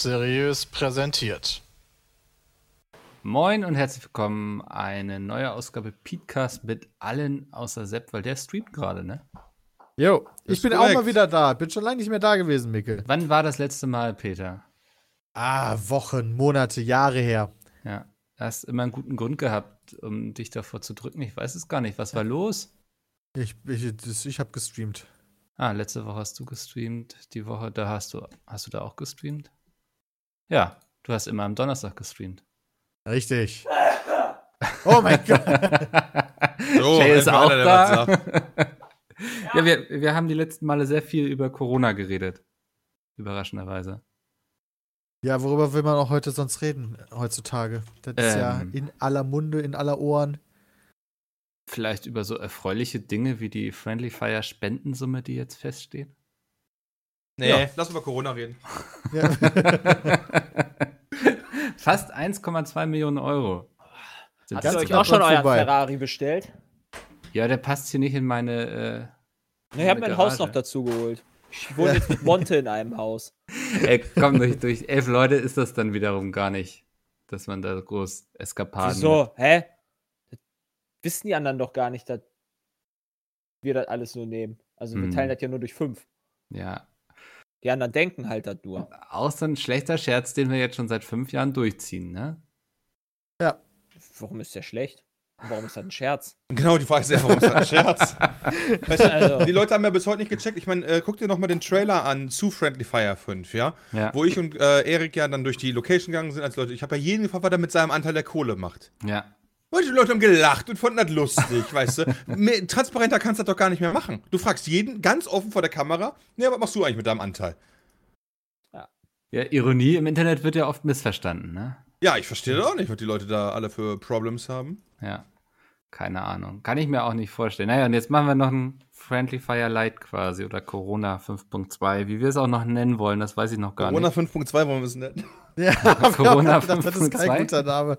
Seriös präsentiert. Moin und herzlich willkommen. Eine neue Ausgabe Podcast mit allen außer Sepp, weil der streamt gerade, ne? Jo, ich bin korrekt. auch mal wieder da. Bin schon lange nicht mehr da gewesen, Mikkel. Wann war das letzte Mal, Peter? Ah, Wochen, Monate, Jahre her. Ja, du hast immer einen guten Grund gehabt, um dich davor zu drücken. Ich weiß es gar nicht. Was war los? Ich, ich, das- ich habe gestreamt. Ah, letzte Woche hast du gestreamt. Die Woche, da hast du, hast du da auch gestreamt? Ja, du hast immer am Donnerstag gestreamt. Richtig. Oh mein Gott. So, Jay ist auch da. ja, wir, wir haben die letzten Male sehr viel über Corona geredet. Überraschenderweise. Ja, worüber will man auch heute sonst reden, heutzutage? Das ist ja Ähm. in aller Munde, in aller Ohren. Vielleicht über so erfreuliche Dinge wie die Friendly Fire Spendensumme, die jetzt feststeht. Nee, Ja. lass über Corona reden. Ja. Fast 1,2 Millionen Euro. Sind Habt ihr euch auch schon euren. Ferrari bestellt? Ja, der passt hier nicht in meine. Äh, Ich habe mir ein Haus noch dazu geholt. Ich wohne jetzt mit Monte in einem Haus. ey, komm, durch, durch elf Leute ist das dann wiederum gar nicht, dass man da groß Eskapaden. Wieso? Hä? Das wissen die anderen doch gar nicht, dass wir das alles nur nehmen. Also wir Hm. teilen das ja nur durch fünf. Ja. Die anderen denken halt das nur. Auch so ein schlechter Scherz, den wir jetzt schon seit fünf Jahren durchziehen, ne? Warum ist der schlecht? Warum ist das ein Scherz? Genau, die Frage ist ja, warum ist das ein Scherz? weißt du, Also- die Leute haben ja bis heute nicht gecheckt. Ich meine, äh, guck dir noch mal den Trailer an zu Friendly Fire 5, ja? Ja. Wo ich und äh, Erik ja dann durch die Location gegangen sind als Leute. Ich habe ja jeden gefragt, was er mit seinem Anteil der Kohle macht. Ja. Die Leute haben gelacht und fanden das lustig, weißt du? Mehr, transparenter kannst du das doch gar nicht mehr machen. Du fragst jeden ganz offen vor der Kamera, ja, was machst du eigentlich mit deinem Anteil? Ja, Ironie im Internet wird ja oft missverstanden, ne? Ja, ich verstehe das auch nicht, was die Leute da alle für Problems haben. Ja. Keine Ahnung. Kann ich mir auch nicht vorstellen. Naja, und jetzt machen wir noch ein Friendly Fire Light quasi oder Corona 5.2, wie wir es auch noch nennen wollen, das weiß ich noch gar Corona nicht. 5.2 wollen wir es nennen. ja, Corona das ist kein 5.2. guter Name.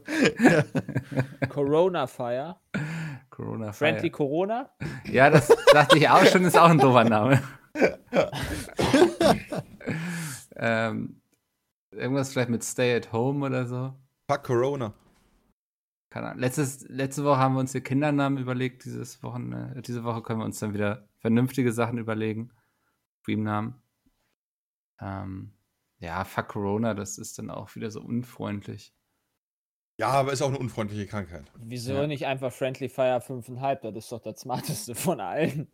Corona Fire. Corona Friendly Fire. Corona. Ja, das dachte ich auch schon, ist auch ein doofer Name. ähm, irgendwas vielleicht mit Stay at Home oder so. Fuck Corona. Keine Ahnung. Letztes, letzte Woche haben wir uns hier Kindernamen überlegt. Dieses Wochen, äh, diese Woche können wir uns dann wieder vernünftige Sachen überlegen. Streamnamen. Ähm, ja, fuck Corona, das ist dann auch wieder so unfreundlich. Ja, aber ist auch eine unfreundliche Krankheit. Wieso Ja. nicht einfach Friendly Fire 5,5? Das ist doch das smarteste von allen.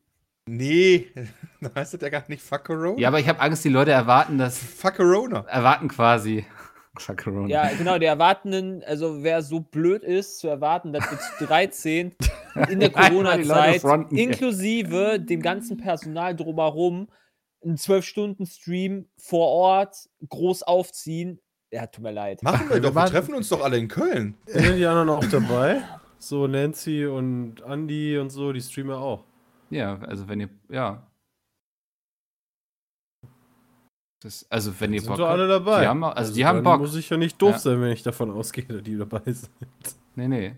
Nee, dann heißt das ja gar nicht Fuck Corona. Ja, aber ich habe Angst, die Leute erwarten das, Fuck Corona. erwarten quasi. Corona. Ja, genau, die Erwartenden, also wer so blöd ist zu erwarten, dass wir zu 13 in der Corona-Zeit inklusive dem ganzen Personal drumherum einen 12-Stunden-Stream vor Ort groß aufziehen. Ja, tut mir leid. Machen wir Wir doch, wir treffen uns doch alle in Köln. Sind die anderen auch dabei? So Nancy und Andy und so, die Streamer auch. Ja, also wenn ihr, ja. Das, also wenn ihr Sind Bock doch alle dabei. Die haben, auch- also, die haben dann Bock. muss ich ja nicht doof Ja. sein, wenn ich davon ausgehe, dass die dabei sind. Nee, nee.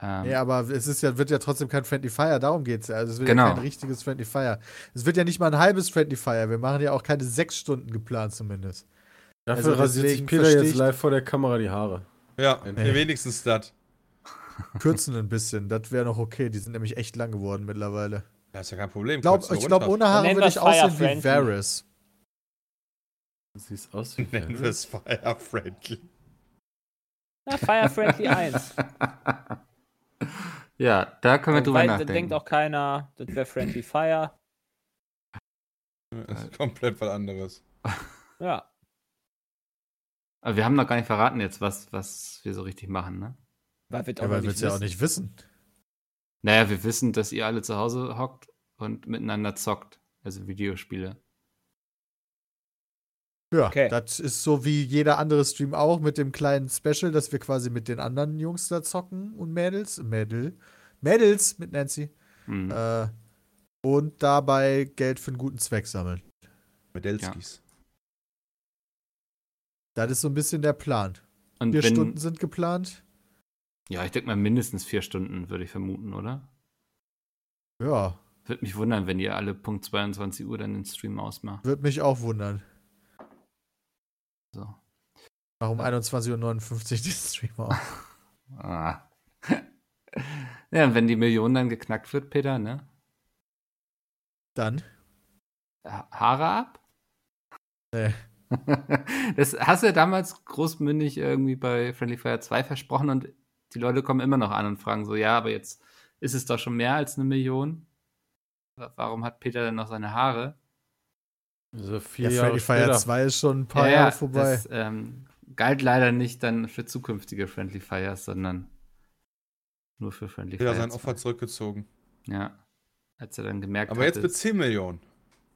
Ähm, Ja, aber es ist ja, wird ja trotzdem kein Friendly Fire, darum geht's ja. Also es wird Genau. ja kein richtiges Friendly Fire. Es wird ja nicht mal ein halbes Friendly Fire. Wir machen ja auch keine sechs Stunden geplant zumindest. Dafür Also rasiert sich Peter jetzt live vor der Kamera die Haare. Ja, Nee. wenigstens das. Kürzen ein bisschen, das wäre noch okay. Die sind nämlich echt lang geworden mittlerweile. Das ist ja kein Problem. Ich glaube, Kürzen ich glaub, runter. ohne Haare würde ich aussehen wie Friendly. Varys. Du siehst aus wie Nennen wir es Fire Friendly. Na, Fire Friendly 1. ja, da können wir drüber Weil, da nachdenken. denkt auch keiner, das wäre Friendly Fire. Das ist komplett was anderes. Ja. Aber wir haben noch gar nicht verraten jetzt, was, was wir so richtig machen, ne? Weil wir Ja, weil wir es ja auch nicht wissen. Naja, wir wissen, dass ihr alle zu Hause hockt und miteinander zockt. Also Videospiele. Ja, Okay. das ist so wie jeder andere Stream auch mit dem kleinen Special, dass wir quasi mit den anderen Jungs da zocken und Mädels, Mädel, Mädels mit Nancy Mhm. äh, und dabei Geld für einen guten Zweck sammeln. Medelskis. Das ist so ein bisschen der Plan. und Vier Stunden sind geplant. Ja, ich denke mal mindestens vier Stunden, würde ich vermuten, oder? Ja, Würde mich wundern, wenn ihr alle Punkt 22 Uhr dann den Stream ausmacht. würde mich auch wundern. So. Mach um 21.59 Uhr den Stream auf. Ah. ja, und wenn die Million dann geknackt wird, Peter, ne? Dann. Ha- Haare ab? Nee. Das hast du ja damals großmündig irgendwie bei Friendly Fire 2 versprochen und die Leute kommen immer noch an und fragen so, ja, aber jetzt ist es doch schon mehr als eine Million. Wa- Warum hat Peter denn noch seine Haare? Also Ja, vier Jahre Friendly Fire später. 2 ist schon ein paar ja, Jahre ja, vorbei. das ähm, galt leider nicht dann für zukünftige Friendly Fires, sondern nur für Friendly Fire sein 2. Opfer zurückgezogen. Ja. Als er dann gemerkt Aber hat. jetzt mit 10 Millionen.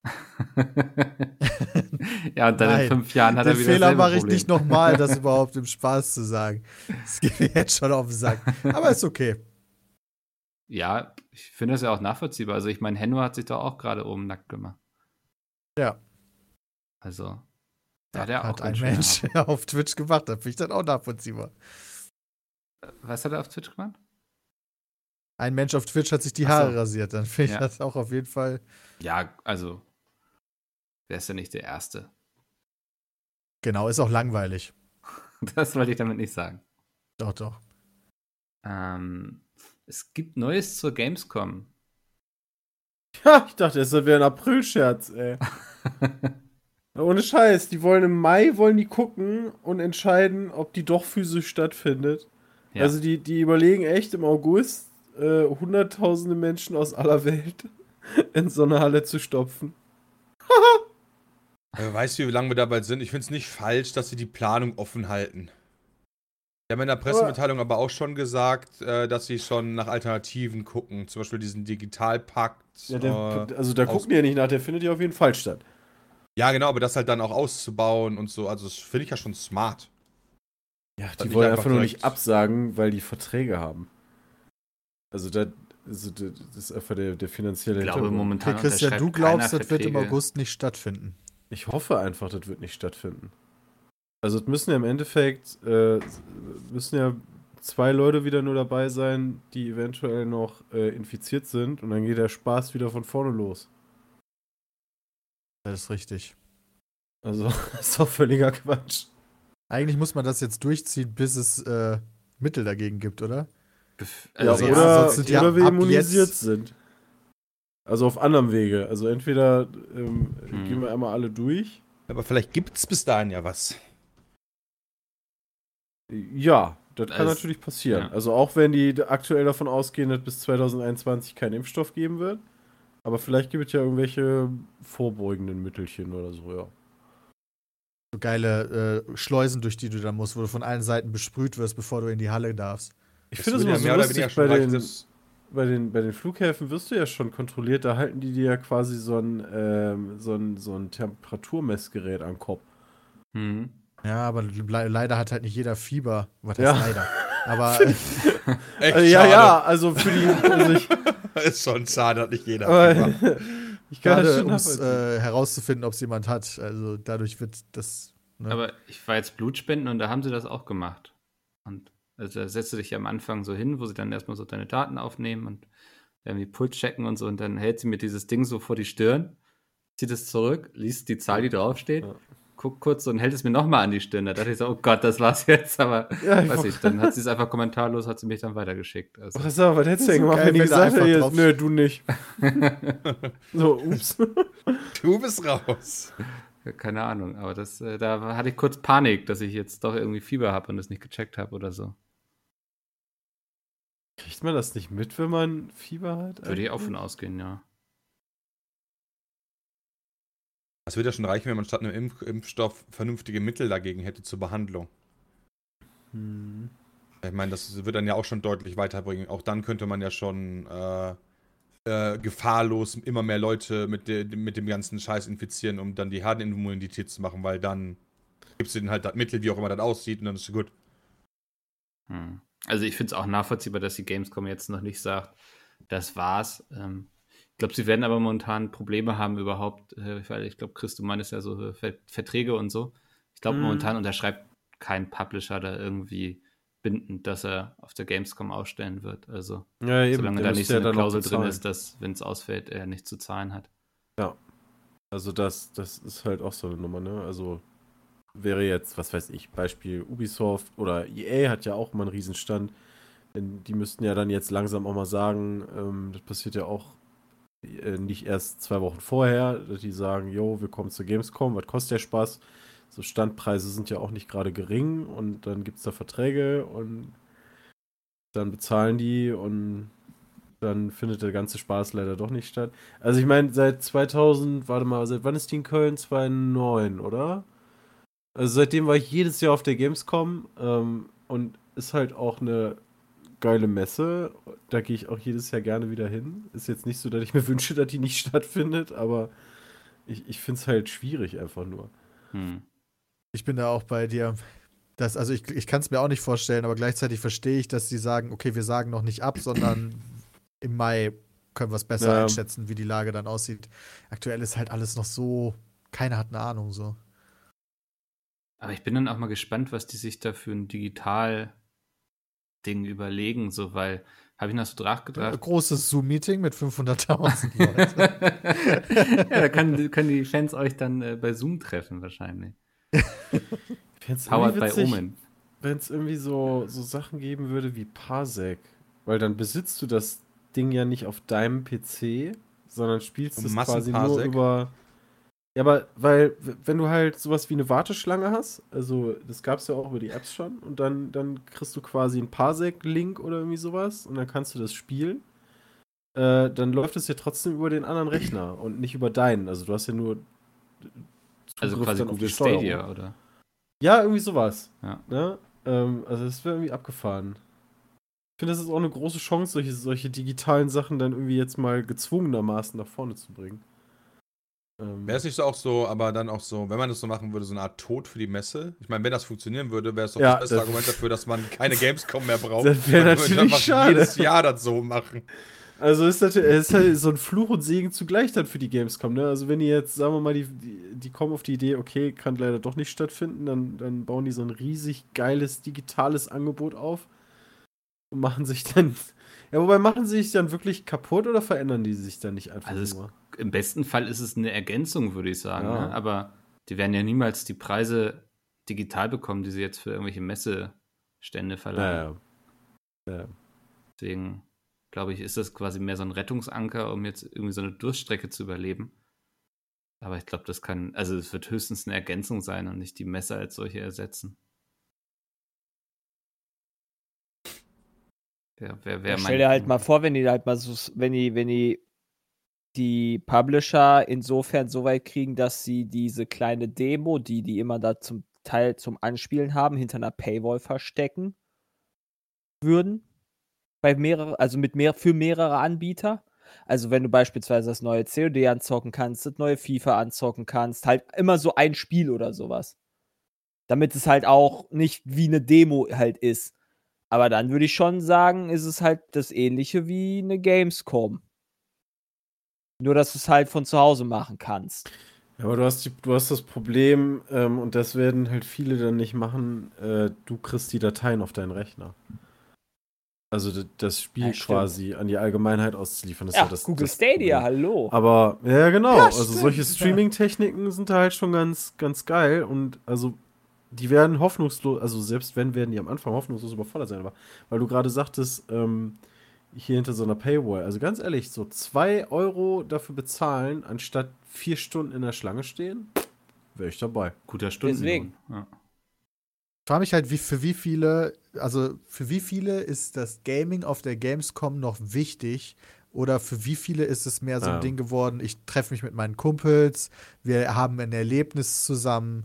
ja, und dann Nein, in fünf Jahren hat er Den wieder Fehler mache ich Problem. nicht nochmal, das überhaupt im Spaß zu sagen. Das geht mir jetzt schon auf den Sack. Aber ist okay. Ja, ich finde das ja auch nachvollziehbar. Also ich meine, Henno hat sich doch auch gerade oben nackt gemacht. Ja. Also, da hat er auch Hat ein Mensch auf Twitch gemacht, da finde ich dann auch nachvollziehbar. Haare. Was hat er auf Twitch gemacht? Ein Mensch auf Twitch hat sich die Ach so. Haare rasiert, dann finde ich Ja. das auch auf jeden Fall. Ja, also, ist ja nicht der Erste. Genau, ist auch langweilig. Das wollte ich damit nicht sagen. Doch, doch. Ähm, es gibt Neues zur Gamescom. Ja, ich dachte, es wäre ein April-Scherz, ey. Ohne Scheiß, die wollen im Mai, wollen die gucken und entscheiden, ob die doch physisch stattfindet. Ja. Also die, die überlegen echt im August, äh, hunderttausende Menschen aus aller Welt in so eine Halle zu stopfen. Wer weiß, wie lange wir dabei sind. Ich finde es nicht falsch, dass sie die Planung offen halten. Die haben in der Pressemitteilung aber auch schon gesagt, äh, dass sie schon nach Alternativen gucken. Zum Beispiel diesen Digitalpakt. Ja, der, äh, also da gucken die ja nicht nach, der findet ja auf jeden Fall statt. ja, genau, aber das halt dann auch auszubauen und so. Also, das finde ich ja schon smart. Ja, die wollen einfach einfach nur nicht absagen, weil die Verträge haben. Also da also da- das ist einfach der, der finanzielle Ich glaube, momentan Okay, Christian, du glaubst, das wird im Verträge. August nicht stattfinden. Ich hoffe einfach, das wird nicht stattfinden. Also es müssen ja im Endeffekt äh, müssen ja zwei Leute wieder nur dabei sein, die eventuell noch äh, infiziert sind und dann geht der Spaß wieder von vorne los. Das ist richtig. Also das ist doch völliger Quatsch. Eigentlich muss man das jetzt durchziehen, bis es äh, Mittel dagegen gibt, oder? Also, ja, oder, sonst sind ja oder wir ab immunisiert jetzt- sind. Also auf anderem Wege. Also entweder ähm, Hm. gehen wir einmal alle durch. Aber vielleicht gibt es bis dahin ja was. Ja, das kann Also, natürlich passieren. ja. Also auch wenn die aktuell davon ausgehen, dass bis 2021 kein Impfstoff geben wird. Aber vielleicht gibt es ja irgendwelche vorbeugenden Mittelchen oder so, ja. So geile äh, Schleusen, durch die du dann musst, wo du von allen Seiten besprüht wirst, bevor du in die Halle darfst. Ich Das finde es immer so lustig, bei den, das- bei, den, bei den Flughäfen wirst du ja schon kontrolliert, da halten die dir ja quasi so ein, ähm, so ein, so ein Temperaturmessgerät am Kopf. hm. Ja, aber le leider hat halt nicht jeder Fieber. Was heißt Ja. leider? Aber Echt Also, ja, ja, also für die. Also ich, Ist schon schade, dass nicht jeder. Fieber. ich kann das gerade schon um es äh, herauszufinden, ob es jemand hat. Also dadurch wird das. Ne? Aber ich war jetzt Blutspenden und da haben sie das auch gemacht. Und also da setzt du dich ja am Anfang so hin, wo sie dann erstmal so deine Daten aufnehmen und irgendwie Puls checken und so und dann hält sie mir dieses Ding so vor die Stirn, zieht es zurück, liest die Zahl, die draufsteht, Ja. guckt kurz und hält es mir nochmal an die Stirn. Da dachte ich so, oh Gott, das war's jetzt, aber Ja, ich weiß ich, dann hat sie es einfach kommentarlos, hat sie mich dann weitergeschickt. Also, Was, sag, was hättest du denn so gemacht, wenn einfach hätte, drauf- nö, du nicht. so, ups. Du bist raus. keine Ahnung, aber das, äh, da hatte ich kurz Panik, dass ich jetzt doch irgendwie Fieber habe und es nicht gecheckt habe oder so. Kriegt man das nicht mit, wenn man Fieber hat? Würde ich auch von ausgehen, ja. Das würde ja schon reichen, wenn man statt einem Impf Impfstoff vernünftige Mittel dagegen hätte zur Behandlung. Hm. Ich meine, das wird dann ja auch schon deutlich weiterbringen. Auch dann könnte man ja schon äh, äh, gefahrlos immer mehr Leute mit, de mit dem ganzen Scheiß infizieren, um dann die Herdenimmunität zu machen, weil dann gibt es denen halt das Mittel, wie auch immer das aussieht, und dann ist es gut. Hm. Also ich finde es auch nachvollziehbar, dass die Gamescom jetzt noch nicht sagt, das war's. Ähm, ich glaube, sie werden aber momentan Probleme haben überhaupt, äh, weil ich glaube, Chris, du meinst ja so äh, Ver Verträge und so. Ich glaube, Mhm. momentan unterschreibt kein Publisher da irgendwie bindend, dass er auf der Gamescom ausstellen wird. Also Ja, eben. solange da nicht so ja eine Klausel drin ist, dass, wenn es ausfällt, er nicht zu zahlen hat. Also das, das ist halt auch so eine Nummer, ne? Also wäre jetzt, was weiß ich, Beispiel Ubisoft oder EA hat ja auch mal einen Riesenstand. Denn die müssten ja dann jetzt langsam auch mal sagen, ähm, das passiert ja auch äh, nicht erst zwei Wochen vorher, dass die sagen, jo, wir kommen zur Gamescom, was kostet der Spaß? So Standpreise sind ja auch nicht gerade gering und dann gibt es da Verträge und dann bezahlen die und dann findet der ganze Spaß leider doch nicht statt. Also ich meine, seit 2000, warte mal, seit wann ist die in Köln? 2009, oder? Also seitdem war ich jedes Jahr auf der Gamescom ähm, und ist halt auch eine geile Messe. Da gehe ich auch jedes Jahr gerne wieder hin. Ist jetzt nicht so, dass ich mir wünsche, dass die nicht stattfindet, aber ich, ich finde es halt schwierig einfach nur. Hm. Ich bin da auch bei dir. Das, also ich, ich kann es mir auch nicht vorstellen, aber gleichzeitig verstehe ich, dass sie sagen, okay, wir sagen noch nicht ab, sondern im Mai können wir es besser Ja. einschätzen, wie die Lage dann aussieht. Aktuell ist halt alles noch so, keiner hat eine Ahnung so. Aber ich bin dann auch mal gespannt, was die sich da für ein Digital-Ding überlegen, so, weil, habe ich noch so Ein nachgedacht? großes Zoom-Meeting mit 500.000 Leuten. ja, da können, können die Fans euch dann äh, bei Zoom treffen, wahrscheinlich. Powered by Omen. Wenn es irgendwie so, so Sachen geben würde wie Parsec, weil dann besitzt du das Ding ja nicht auf deinem PC, sondern spielst es quasi nur über. Ja, aber weil, wenn du halt sowas wie eine Warteschlange hast, also das gab es ja auch über die Apps schon, und dann, dann kriegst du quasi einen Parsec-Link oder irgendwie sowas und dann kannst du das spielen. Äh, dann läuft es ja trotzdem über den anderen Rechner und nicht über deinen. Also du hast ja nur. Also Zugriff quasi auf die Google. Stadia, oder? Ja, irgendwie sowas. Ja. Ne? Ähm, also das wäre irgendwie abgefahren. Ich finde, das ist auch eine große Chance, solche, solche digitalen Sachen dann irgendwie jetzt mal gezwungenermaßen nach vorne zu bringen. Ähm, Wäre es nicht so auch so, aber dann auch so, wenn man das so machen würde, so eine Art Tod für die Messe? Ich meine, wenn das funktionieren würde, wäre es doch Ja, das beste das- Argument dafür, dass man keine Gamescom mehr braucht. Das wär Man würde natürlich schade. jedes Jahr das so machen. Also ist natürlich ist halt so ein Fluch und Segen zugleich dann für die Gamescom, ne? Also wenn die jetzt, sagen wir mal, die, die, die kommen auf die Idee, okay, kann leider doch nicht stattfinden, dann, dann bauen die so ein riesig geiles digitales Angebot auf und machen sich dann. Ja, wobei machen sie sich dann wirklich kaputt oder verändern die sich dann nicht einfach Also es- nur? Im besten Fall ist es eine Ergänzung, würde ich sagen. Ja. Ne? Aber die werden ja niemals die Preise digital bekommen, die sie jetzt für irgendwelche Messestände verlangen. Ja, ja. ja. Deswegen glaube ich, ist das quasi mehr so ein Rettungsanker, um jetzt irgendwie so eine Durststrecke zu überleben. Aber ich glaube, das kann, also es wird höchstens eine Ergänzung sein und nicht die Messe als solche ersetzen. Wer, wer, wer stell dir halt mal vor, wenn die halt mal so, wenn die, wenn die die Publisher insofern so weit kriegen, dass sie diese kleine Demo, die die immer da zum Teil zum Anspielen haben, hinter einer Paywall verstecken würden. Bei mehreren, also mit mehr, für mehrere Anbieter. Also wenn du beispielsweise das neue COD anzocken kannst, das neue FIFA anzocken kannst, halt immer so ein Spiel oder sowas. Damit es halt auch nicht wie eine Demo halt ist. Aber dann würde ich schon sagen, ist es halt das ähnliche wie eine Gamescom. Nur, dass du es halt von zu Hause machen kannst. Ja, aber du hast, die, du hast das Problem, ähm, und das werden halt viele dann nicht machen, äh, du kriegst die Dateien auf deinen Rechner. Also das Spiel Ja, quasi an die Allgemeinheit auszuliefern. Das Ja, ja das, Google das Stadia, hallo. Aber, ja, genau. Ja, also solche. Streaming-Techniken sind da halt schon ganz, ganz geil. Und also, die werden hoffnungslos, also selbst wenn, werden die am Anfang hoffnungslos überfordert sein. Aber weil du gerade sagtest, ähm, hier hinter so einer Paywall, also ganz ehrlich, so 2 Euro dafür bezahlen, anstatt vier Stunden in der Schlange stehen, wäre ich dabei. guter Stundenlohn. Deswegen. Ja. Ich frage mich halt, wie, für wie viele, also für wie viele ist das Gaming auf der Gamescom noch wichtig? Oder für wie viele ist es mehr so ein Ja. Ding geworden, ich treffe mich mit meinen Kumpels, wir haben ein Erlebnis zusammen,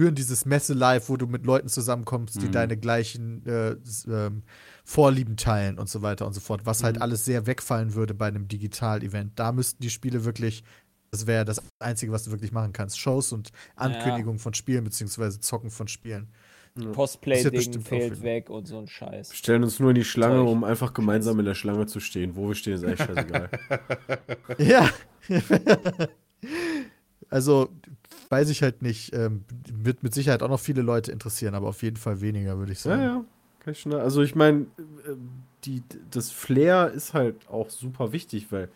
spüren dieses Messe-Live, wo du mit Leuten zusammenkommst, die Mhm. deine gleichen äh, ähm, Vorlieben teilen und so weiter und so fort, was halt Mhm. alles sehr wegfallen würde bei einem Digital-Event. Da müssten die Spiele wirklich, das wäre das Einzige, was du wirklich machen kannst, Shows und Ankündigungen von Spielen, beziehungsweise Zocken von Spielen. Ja Cosplay-Ding wieder. weg und so ein Scheiß. Wir stellen uns nur in die Schlange, um einfach gemeinsam in der Schlange zu stehen. Wo wir stehen, ist eigentlich scheißegal. Ja. also, weiß ich halt nicht. Ähm, wird mit Sicherheit auch noch viele Leute interessieren, aber auf jeden Fall weniger, würde ich Ja, sagen. ja. Kann ich schon, also ich meine, die, das Flair ist halt auch super wichtig, weil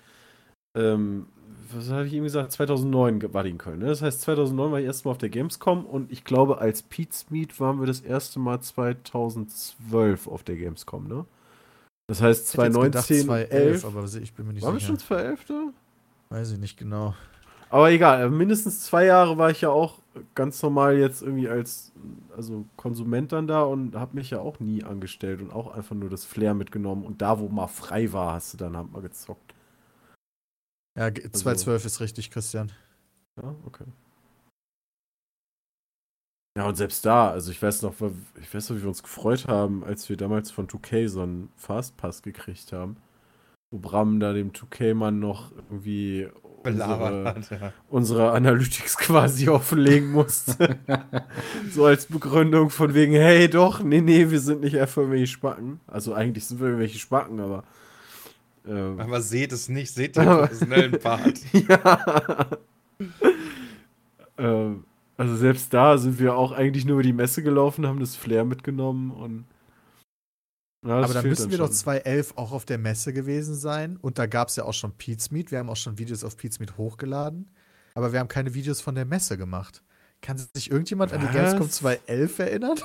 ähm, was hatte ich eben gesagt? 2009 ge- war die in Köln. Ne? Das heißt, 2009 war ich erstmal auf der Gamescom und ich glaube, als Pete's Meet waren wir das erste Mal 2012 auf der Gamescom, ne? Das heißt, Ich hätte jetzt gedacht 2019, 2011, 11. aber ich bin mir nicht Waren wir sicher. schon 2011 da? Weiß ich nicht genau. Aber egal, äh, mindestens zwei Jahre war ich ja auch ganz normal jetzt irgendwie als also Konsument dann da und habe mich ja auch nie angestellt und auch einfach nur das Flair mitgenommen und da, wo mal frei war, hast du dann halt mal gezockt. Ja, ge- 2012 ist richtig, Christian. Ja, okay. Ja, und selbst da, also ich weiß noch, ich weiß noch, wie wir uns gefreut haben, als wir damals von 2K so einen Fastpass gekriegt haben. Wo Bram da dem 2K-Mann noch irgendwie unsere, hat, ja. unsere Analytics quasi offenlegen musste. so als Begründung von wegen, hey doch, nee, nee, wir sind nicht einfach irgendwelche Spacken. Also eigentlich sind wir irgendwelche Spacken, aber ähm, Aber seht es nicht, seht den professionellen Part. ja. ähm, also selbst da sind wir auch eigentlich nur über die Messe gelaufen, haben das Flair mitgenommen und Ja, Aber dann fehlt müssen wir doch schon. 2011 auch auf der Messe gewesen sein. Und da gab es ja auch schon Pete's Meet. Wir haben auch schon Videos auf Pete's Meet hochgeladen. Aber wir haben keine Videos von der Messe gemacht. Kann sich irgendjemand an die Was? Gamescom 2011 erinnern?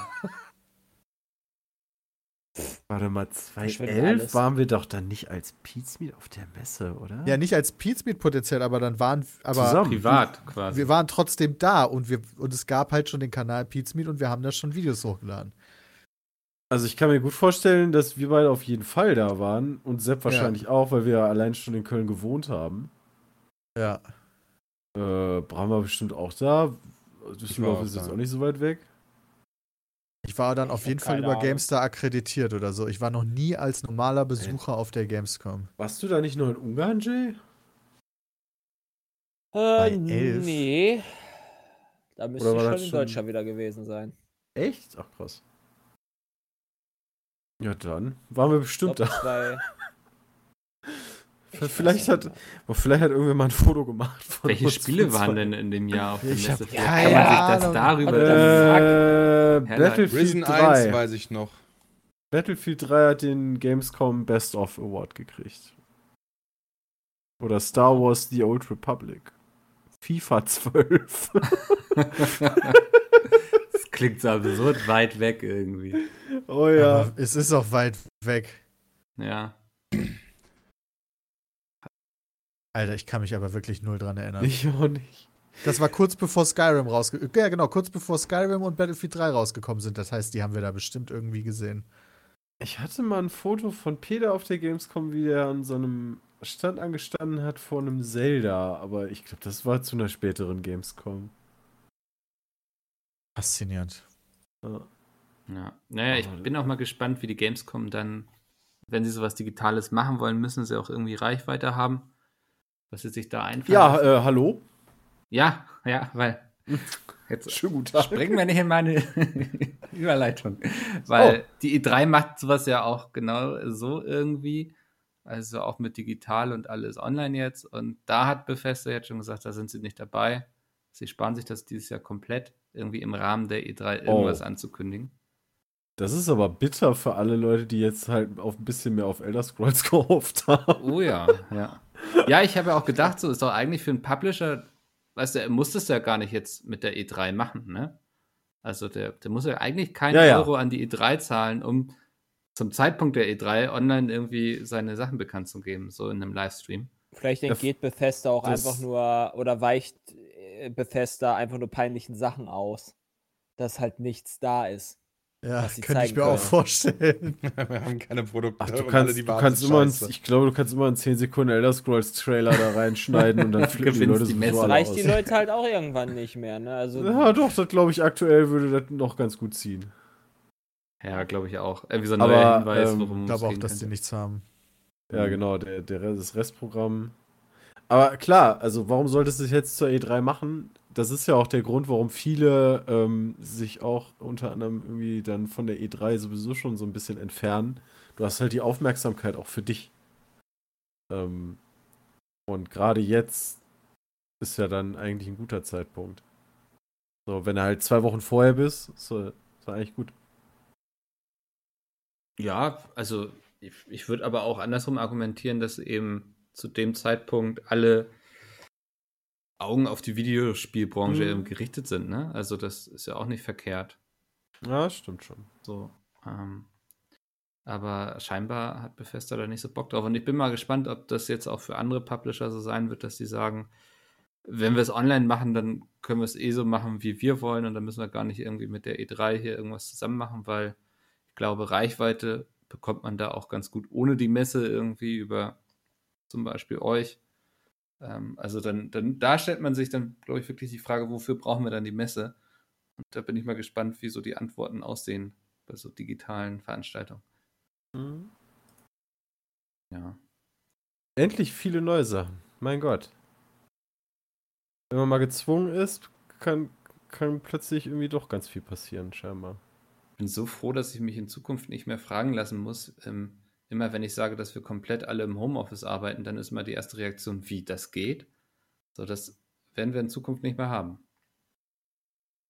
Warte mal, Verschwindet 2011 alles. waren wir doch dann nicht als Pete's Meet auf der Messe, oder? Ja, nicht als Pete's Meet potenziell, aber dann waren. Aber Zusammen. Privat quasi. wir waren trotzdem da und, wir, und es gab halt schon den Kanal Pete's Meet und wir haben da schon Videos hochgeladen. Also ich kann mir gut vorstellen, dass wir beide auf jeden Fall da waren und Sepp wahrscheinlich auch, weil wir ja allein schon in Köln gewohnt haben. Ja. Äh, Bram war bestimmt auch da. Düsseldorf ist jetzt auch nicht so weit weg. Ich war dann auf hab jeden Fall über Ahnung. GameStar akkreditiert oder so. Ich war noch nie als normaler Besucher auf der Gamescom. Warst du da nicht noch in Ungarn, Jay? Äh, elf? nee. Da müsste ich schon in schon- Deutschland wieder gewesen sein. Echt? Ach krass. Ja dann, waren wir bestimmt Top da. zwei. Vielleicht hat, vielleicht hat irgendwer mal ein Foto gemacht von Welche uns Spiele von waren denn in dem Jahr auf der Ich hab Messe? keine Kann man sich das Ahnung. darüber Äh, Herleiten. Battlefield Risen 1 3. weiß ich noch. Battlefield 3 hat den Gamescom Best of Award gekriegt. Oder Star Wars The Old Republic. FIFA 12. klingt so absurd weit weg irgendwie. oh ja. Aber es ist auch weit weg. Ja. Alter, ich kann mich aber wirklich null dran erinnern. Ich auch nicht. Das war kurz bevor Skyrim rausgekommen Ja, genau, kurz bevor Skyrim und Battlefield 3 rausgekommen sind. Das heißt, die haben wir da bestimmt irgendwie gesehen. Ich hatte mal ein Foto von Peter auf der Gamescom, wie der an so einem Stand angestanden hat vor einem Zelda, aber ich glaube, das war zu einer späteren Gamescom. Faszinierend. Ja. Ja. Naja, ich bin auch mal gespannt, wie die Gamescom dann, wenn sie sowas Digitales machen wollen, müssen sie auch irgendwie Reichweite haben. Was sie sich da einfallen. Ja, äh, hallo? ja, ja, weil. Jetzt Schönen guten Tag. springen wir nicht in meine Überleitung. Weil Oh. die E3 macht sowas ja auch genau so irgendwie. Also auch mit digital und alles online jetzt. Und da hat Bethesda jetzt schon gesagt, da sind sie nicht dabei. Sie sparen sich das dieses Jahr komplett, irgendwie im Rahmen der E3 irgendwas Oh. anzukündigen. Das ist aber bitter für alle Leute, die jetzt halt auf ein bisschen mehr auf Elder Scrolls gehofft haben. Oh ja, ja. Ja, ich habe ja auch gedacht, so ist doch eigentlich für einen Publisher, weißt du, er muss das ja gar nicht jetzt mit der E3 machen, ne? Also der, der muss ja eigentlich keinen Ja, ja. Euro an die E3 zahlen, um zum Zeitpunkt der E3 online irgendwie seine Sachen bekannt zu geben, so in einem Livestream. Vielleicht entgeht Bethesda auch das- einfach nur oder weicht Bethesda einfach nur peinlichen Sachen aus. Dass halt nichts da ist. Ja, Was sie könnte ich mir auch können. vorstellen. Wir haben keine Produkte. Ach, du kannst, die du kannst immer, einen, scheiße. ich glaube, du kannst immer einen 10 Sekunden Elder Scrolls Trailer da reinschneiden und dann flippen die Leute die Messe. alle Reicht aus. die Leute halt auch irgendwann nicht mehr, ne? Also Ja, doch, das glaube ich aktuell würde das noch ganz gut ziehen. Ja, glaube ich auch. Irgendwie so ein Aber, neuer Hinweis, ähm, worum Ich glaube auch, dass die könnte. nichts haben. Ja, Mhm. genau, der, der das Restprogramm. Aber klar, also warum solltest du es jetzt zur E3 machen? Das ist ja auch der Grund, warum viele ähm, sich auch unter anderem irgendwie dann von der E3 sowieso schon so ein bisschen entfernen. Du hast halt die Aufmerksamkeit auch für dich. Ähm, und gerade jetzt ist ja dann eigentlich ein guter Zeitpunkt. So, wenn du halt zwei Wochen vorher bist, ist, ist eigentlich gut. Ja, also ich, ich würde aber auch andersrum argumentieren, dass eben zu dem Zeitpunkt alle Augen auf die Videospielbranche Mhm. gerichtet sind, ne? Also das ist ja auch nicht verkehrt. Ja, stimmt schon. So. Ähm, aber scheinbar hat Bethesda da nicht so Bock drauf. Und ich bin mal gespannt, ob das jetzt auch für andere Publisher so sein wird, dass die sagen, wenn wir es online machen, dann können wir es eh so machen, wie wir wollen. Und dann müssen wir gar nicht irgendwie mit der E3 hier irgendwas zusammen machen, weil ich glaube, Reichweite bekommt man da auch ganz gut ohne die Messe irgendwie über zum Beispiel euch. Ähm, also dann, dann, da stellt man sich dann, glaube ich, wirklich die Frage, wofür brauchen wir dann die Messe? Und da bin ich mal gespannt, wie so die Antworten aussehen bei so digitalen Veranstaltungen. Mhm. Ja. Endlich viele neue Sachen. Mein Gott. Wenn man mal gezwungen ist, kann, kann plötzlich irgendwie doch ganz viel passieren, scheinbar. Ich bin so froh, dass ich mich in Zukunft nicht mehr fragen lassen muss. Ähm, immer wenn ich sage, dass wir komplett alle im Homeoffice arbeiten, dann ist immer die erste Reaktion, wie das geht. So, das werden wir in Zukunft nicht mehr haben.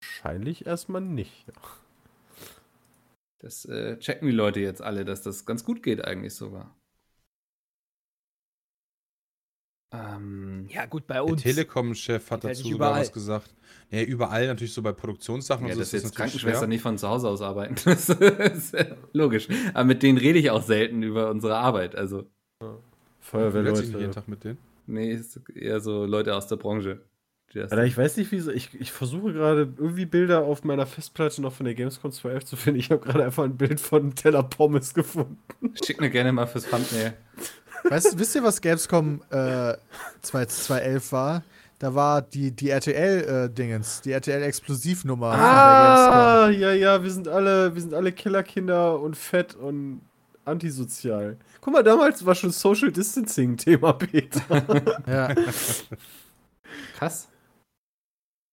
Wahrscheinlich erstmal nicht. Das äh, checken die Leute jetzt alle, dass das ganz gut geht eigentlich sogar. Ähm, Ja, gut, bei Der uns. Telekom-Chef hat halt dazu nicht sogar überall. was gesagt. Ja, überall natürlich so bei Produktionssachen ja, und so dass jetzt Krankenschwestern schwer. nicht von zu Hause aus arbeiten. Das ist ja logisch. Aber mit denen rede ich auch selten über unsere Arbeit. Also, nicht Feuerwehrleute. jeden Tag mit denen. nee, ist eher so Leute aus der Branche. Alter, ich weiß nicht, wieso. Ich, ich versuche gerade irgendwie Bilder auf meiner Festplatte noch von der Gamescom 211 zu finden. Ich habe gerade einfach ein Bild von einem Teller Pommes gefunden. Schick mir gerne mal fürs Thumbnail. Weißt, wisst ihr, was Gamescom äh, 2011 war? Da war die, die RTL-Dingens, die RTL-Explosivnummer Ah, ja, ja, wir sind alle, wir sind alle Killerkinder und fett und antisozial. Guck mal, damals war schon Social Distancing Thema, Peter. Ja. Krass.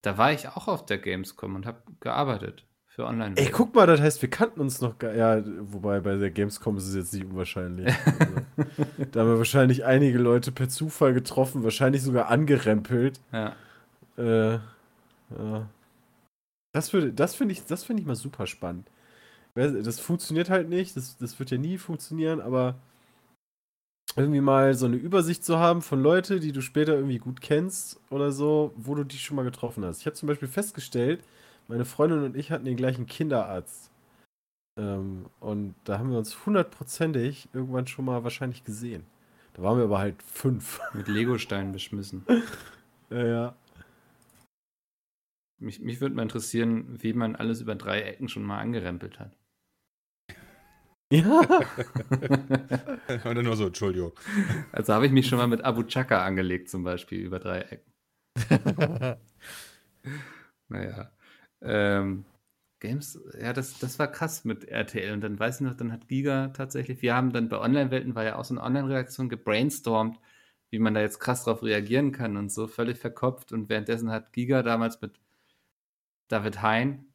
Da war ich auch auf der Gamescom und habe gearbeitet für online Ey, guck mal, das heißt, wir kannten uns noch gar. Ja, wobei bei der Gamescom ist es jetzt nicht unwahrscheinlich. Also, da haben wir wahrscheinlich einige Leute per Zufall getroffen, wahrscheinlich sogar angerempelt. Ja. Äh, ja. Das, würde, das finde ich, das finde ich mal super spannend. Das funktioniert halt nicht, das, das wird ja nie funktionieren, aber irgendwie mal so eine Übersicht zu haben von Leuten, die du später irgendwie gut kennst oder so, wo du die schon mal getroffen hast. Ich habe zum Beispiel festgestellt, meine Freundin und ich hatten den gleichen Kinderarzt. Ähm, und da haben wir uns hundertprozentig irgendwann schon mal wahrscheinlich gesehen. Da waren wir aber halt fünf. Mit Legosteinen beschmissen. ja, ja. Mich, mich würde mal interessieren, wie man alles über drei Ecken schon mal angerempelt hat. Ja. Und dann nur so, Entschuldigung. Also habe ich mich schon mal mit Abu Chaka angelegt, zum Beispiel, über drei Ecken. Naja. Ähm, Games, ja, das, das war krass mit RTL. Und dann weiß ich noch, dann hat Giga tatsächlich, wir haben dann bei Online-Welten, war ja auch so eine Online-Reaktion gebrainstormt, wie man da jetzt krass drauf reagieren kann und so, völlig verkopft. Und währenddessen hat Giga damals mit David Hein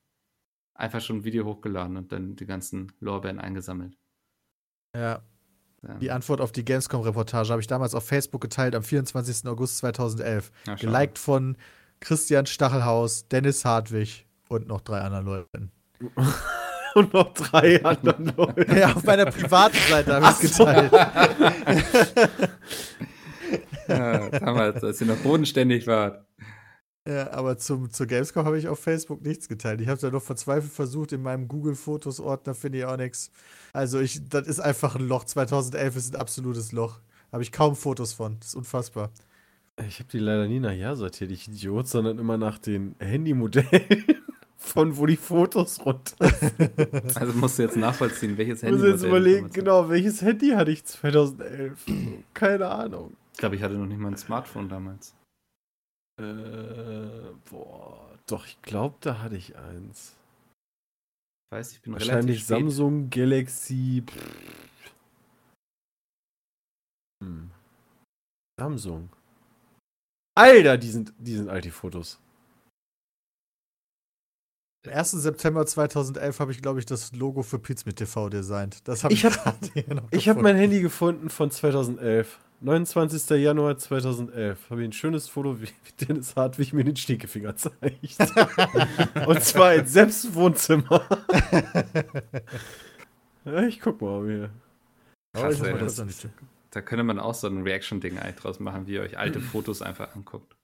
einfach schon ein Video hochgeladen und dann die ganzen Lorbeeren eingesammelt. ja. Ähm, Die Antwort auf die Gamescom-Reportage habe ich damals auf Facebook geteilt am 24. August 2011. ja. Geliked von Christian Stachelhaus, Dennis Hartwig und noch drei anderen Leuten. Und noch drei anderen Leute. Ja, auf meiner privaten Seite habe ich es geteilt. Ja, damals, als ihr noch bodenständig wart. Ja, aber zum, zur Gamescom habe ich auf Facebook nichts geteilt. Ich habe da noch verzweifelt versucht, in meinem Google-Fotos-Ordner finde ich auch nichts. Also ich, das ist einfach ein Loch. 2011 ist ein absolutes Loch. Habe ich kaum Fotos von. Das ist unfassbar. Ich habe die leider nie nach Jahr sortiert, ich Idiot, sondern immer nach den Handymodellen, von wo die Fotos runter. Also musst du jetzt nachvollziehen, welches Ich Handy. muss jetzt überlegen, genau, welches Handy hatte ich 2011? Keine Ahnung. Ich glaube, ich hatte noch nicht mal ein Smartphone damals. Äh, boah, doch, ich glaube, da hatte ich eins. Ich weiß, ich bin Wahrscheinlich. Samsung Galaxy. Hm. Samsung. Alter, die sind, die sind alt, die Fotos. Am 1. September 2011 habe ich, glaube ich, das Logo für Pizmeet TV designt. Das habe Ich ich, hab- Ich habe gefunden. mein Handy gefunden von 2011. 29. Januar 2011 habe ich ein schönes Foto, wie Dennis Hartwig mir den Stinkefinger zeigt. Und zwar in selbst im Wohnzimmer. ja, ich guck mal hier. Oh, Krass, ich mal das- Tür. Da könnte man auch so ein Reaction-Ding eigentlich draus machen, wie ihr euch alte. Fotos einfach anguckt.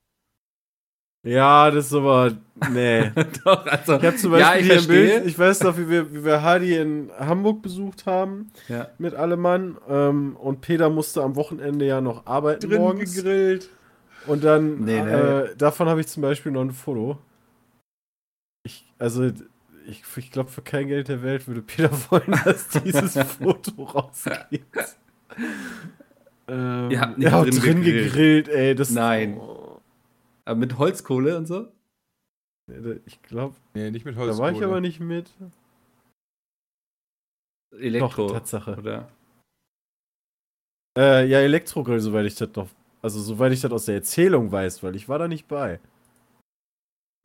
Ja, das ist aber. Nee. Doch, also, Ich habe zum ja, Beispiel ich hier ein. Bild, ich weiß noch, wie wir, wie wir Hardy in Hamburg besucht haben Ja. mit Allemann. Ähm, und Peter musste am Wochenende ja noch arbeiten Drin morgens. gegrillt. Und dann, Nee, nee. Äh, davon habe ich zum Beispiel noch ein Foto. Ich, also, ich, ich glaube, für kein Geld der Welt würde Peter wollen, dass dieses Foto rausgeht. Ähm, Ihr habt nicht ja, drin drin gegrillt. gegrillt, ey. Das, Nein. Oh, Aber mit Holzkohle und so? ich glaube, Nee, nicht mit da Holz. war ich aber nicht mit. Elektro. Doch, Tatsache. Oder? Äh, ja, Elektrogrill, soweit ich das noch. Also, soweit ich das aus der Erzählung weiß, weil ich war da nicht bei.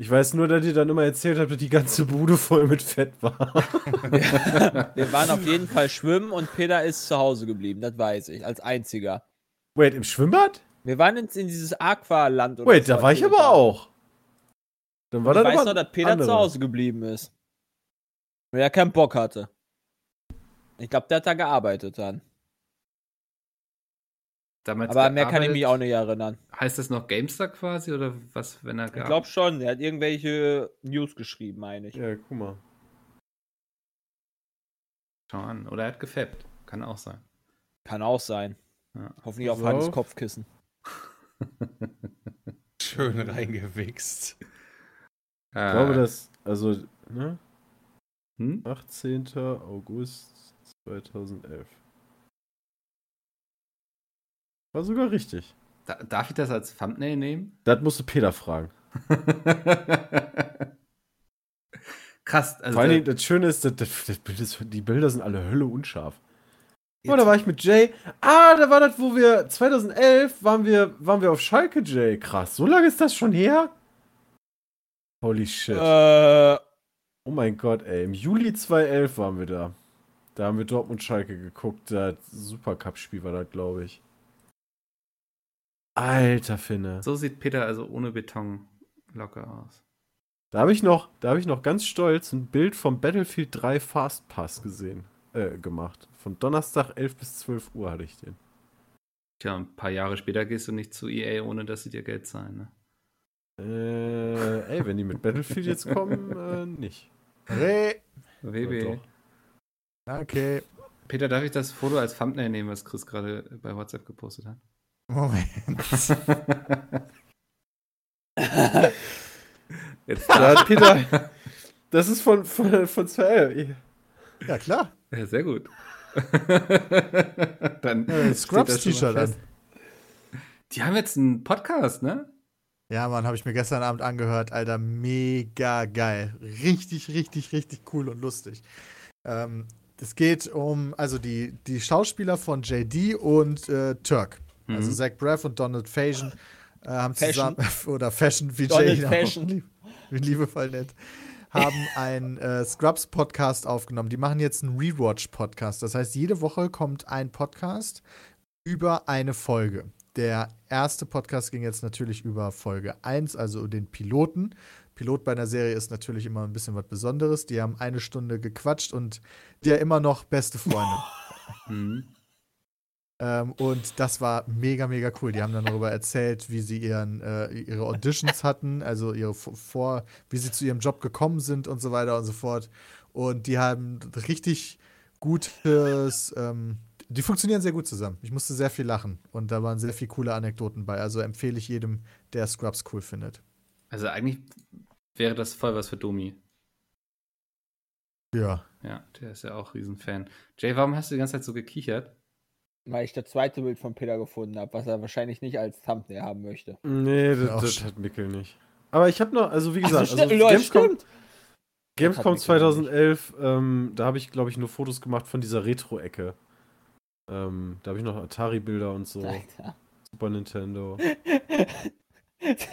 Ich weiß nur, dass ihr dann immer erzählt habt, dass die ganze Bude voll mit Fett war. Wir waren auf jeden Fall schwimmen und Peter ist zu Hause geblieben, das weiß ich, als einziger. Wait, im Schwimmbad? Wir waren in, in dieses Aqualand. oder Wait, da war ich aber auch. Dann war ich weiß noch, dass Peter andere. zu Hause geblieben ist. Weil er keinen Bock hatte. Ich glaube, der hat da gearbeitet dann. Damals Aber mehr kann ich mich auch nicht erinnern. Heißt das noch Gamestar quasi oder was, wenn er Ich gearbeitet glaube schon, er hat irgendwelche News geschrieben, meine ich. Ja, guck mal. Schau an. Oder er hat gefappt. Kann auch sein. Kann auch sein. Ja. Hoffentlich auf. Hannes Kopfkissen. Schön reingewichst. Ich glaube, das, also, ne? Hm? 18. August 2011. War sogar richtig. Da, darf ich das als Thumbnail nehmen? Das musst du Peter fragen. Krass. Also Vor da- das Schöne ist, das, das, das die Bilder sind alle Hölle unscharf. Oh, da war ich mit Jay. Ah, da war das, wo wir 2011 waren wir, waren wir auf Schalke, Jay. Krass, so lange ist das schon her? Holy shit. Äh, Oh mein Gott, ey. Im Juli 2011 waren wir da. Da haben wir Dortmund Schalke geguckt. Das Supercup-Spiel war das, glaube ich. Alter Finne. so sieht Peter also ohne Beton locker aus. Da habe ich noch, da habe ich noch ganz stolz ein Bild vom Battlefield 3 Fastpass gesehen, äh, gemacht. Von Donnerstag 11 bis 12 Uhr hatte ich den. Tja, ein paar Jahre später gehst du nicht zu EA, ohne dass sie dir Geld zahlen. Ne? Äh, ey, wenn die mit Battlefield jetzt kommen, äh, nicht. Hey, WB. danke. Peter, darf ich das Foto als Thumbnail nehmen, was Chris gerade bei WhatsApp gepostet hat? Moment. Jetzt Da hat Peter, das ist von, von, von 2011. Ja, klar. Ja, sehr gut. Dann schon Scrubs-T-Shirt an. Die haben jetzt einen Podcast, ne? Ja, Mann, habe ich mir gestern Abend angehört. Alter, mega geil. Richtig, richtig, richtig cool und lustig. Ähm, es geht um, also die, die Schauspieler von JD und äh, Turk. Also Mhm. Zach Braff und Donald Faison äh, haben Fashion. zusammen, oder Fashion, wie Donald Jay ihn auch Fashion. lieb- wie liebevoll nennt, haben einen äh, Scrubs-Podcast aufgenommen. Die machen jetzt einen Rewatch-Podcast. Das heißt, jede Woche kommt ein Podcast über eine Folge. Der erste Podcast ging jetzt natürlich über Folge 1, also den Piloten. Pilot bei einer Serie ist natürlich immer ein bisschen was Besonderes. Die haben eine Stunde gequatscht und die ja immer noch beste Freunde. Mhm. Ähm, und das war mega, mega cool. Die haben dann darüber erzählt, wie sie ihren, äh, ihre Auditions hatten, also ihre vor, wie sie zu ihrem Job gekommen sind und so weiter und so fort. Und die haben richtig gutes, ähm, die funktionieren sehr gut zusammen. Ich musste sehr viel lachen und da waren sehr viele coole Anekdoten bei. Also empfehle ich jedem, der Scrubs cool findet. Also eigentlich wäre das voll was für Domi. Ja. Ja, der ist ja auch Riesenfan. Jay, warum hast du die ganze Zeit so gekichert? Weil ich das zweite Bild von Peter gefunden habe, was er wahrscheinlich nicht als Thumbnail haben möchte. Nee, das, Ja, das hat Mikkel nicht. Aber ich habe noch, also wie gesagt, Also, also, Leute, Gamescom, stimmt. Gamescom Mikkel 2011, ähm, da habe ich, glaube ich, nur Fotos gemacht von dieser Retro-Ecke. Ähm, da habe ich noch Atari-Bilder und so, Alter. Super Nintendo.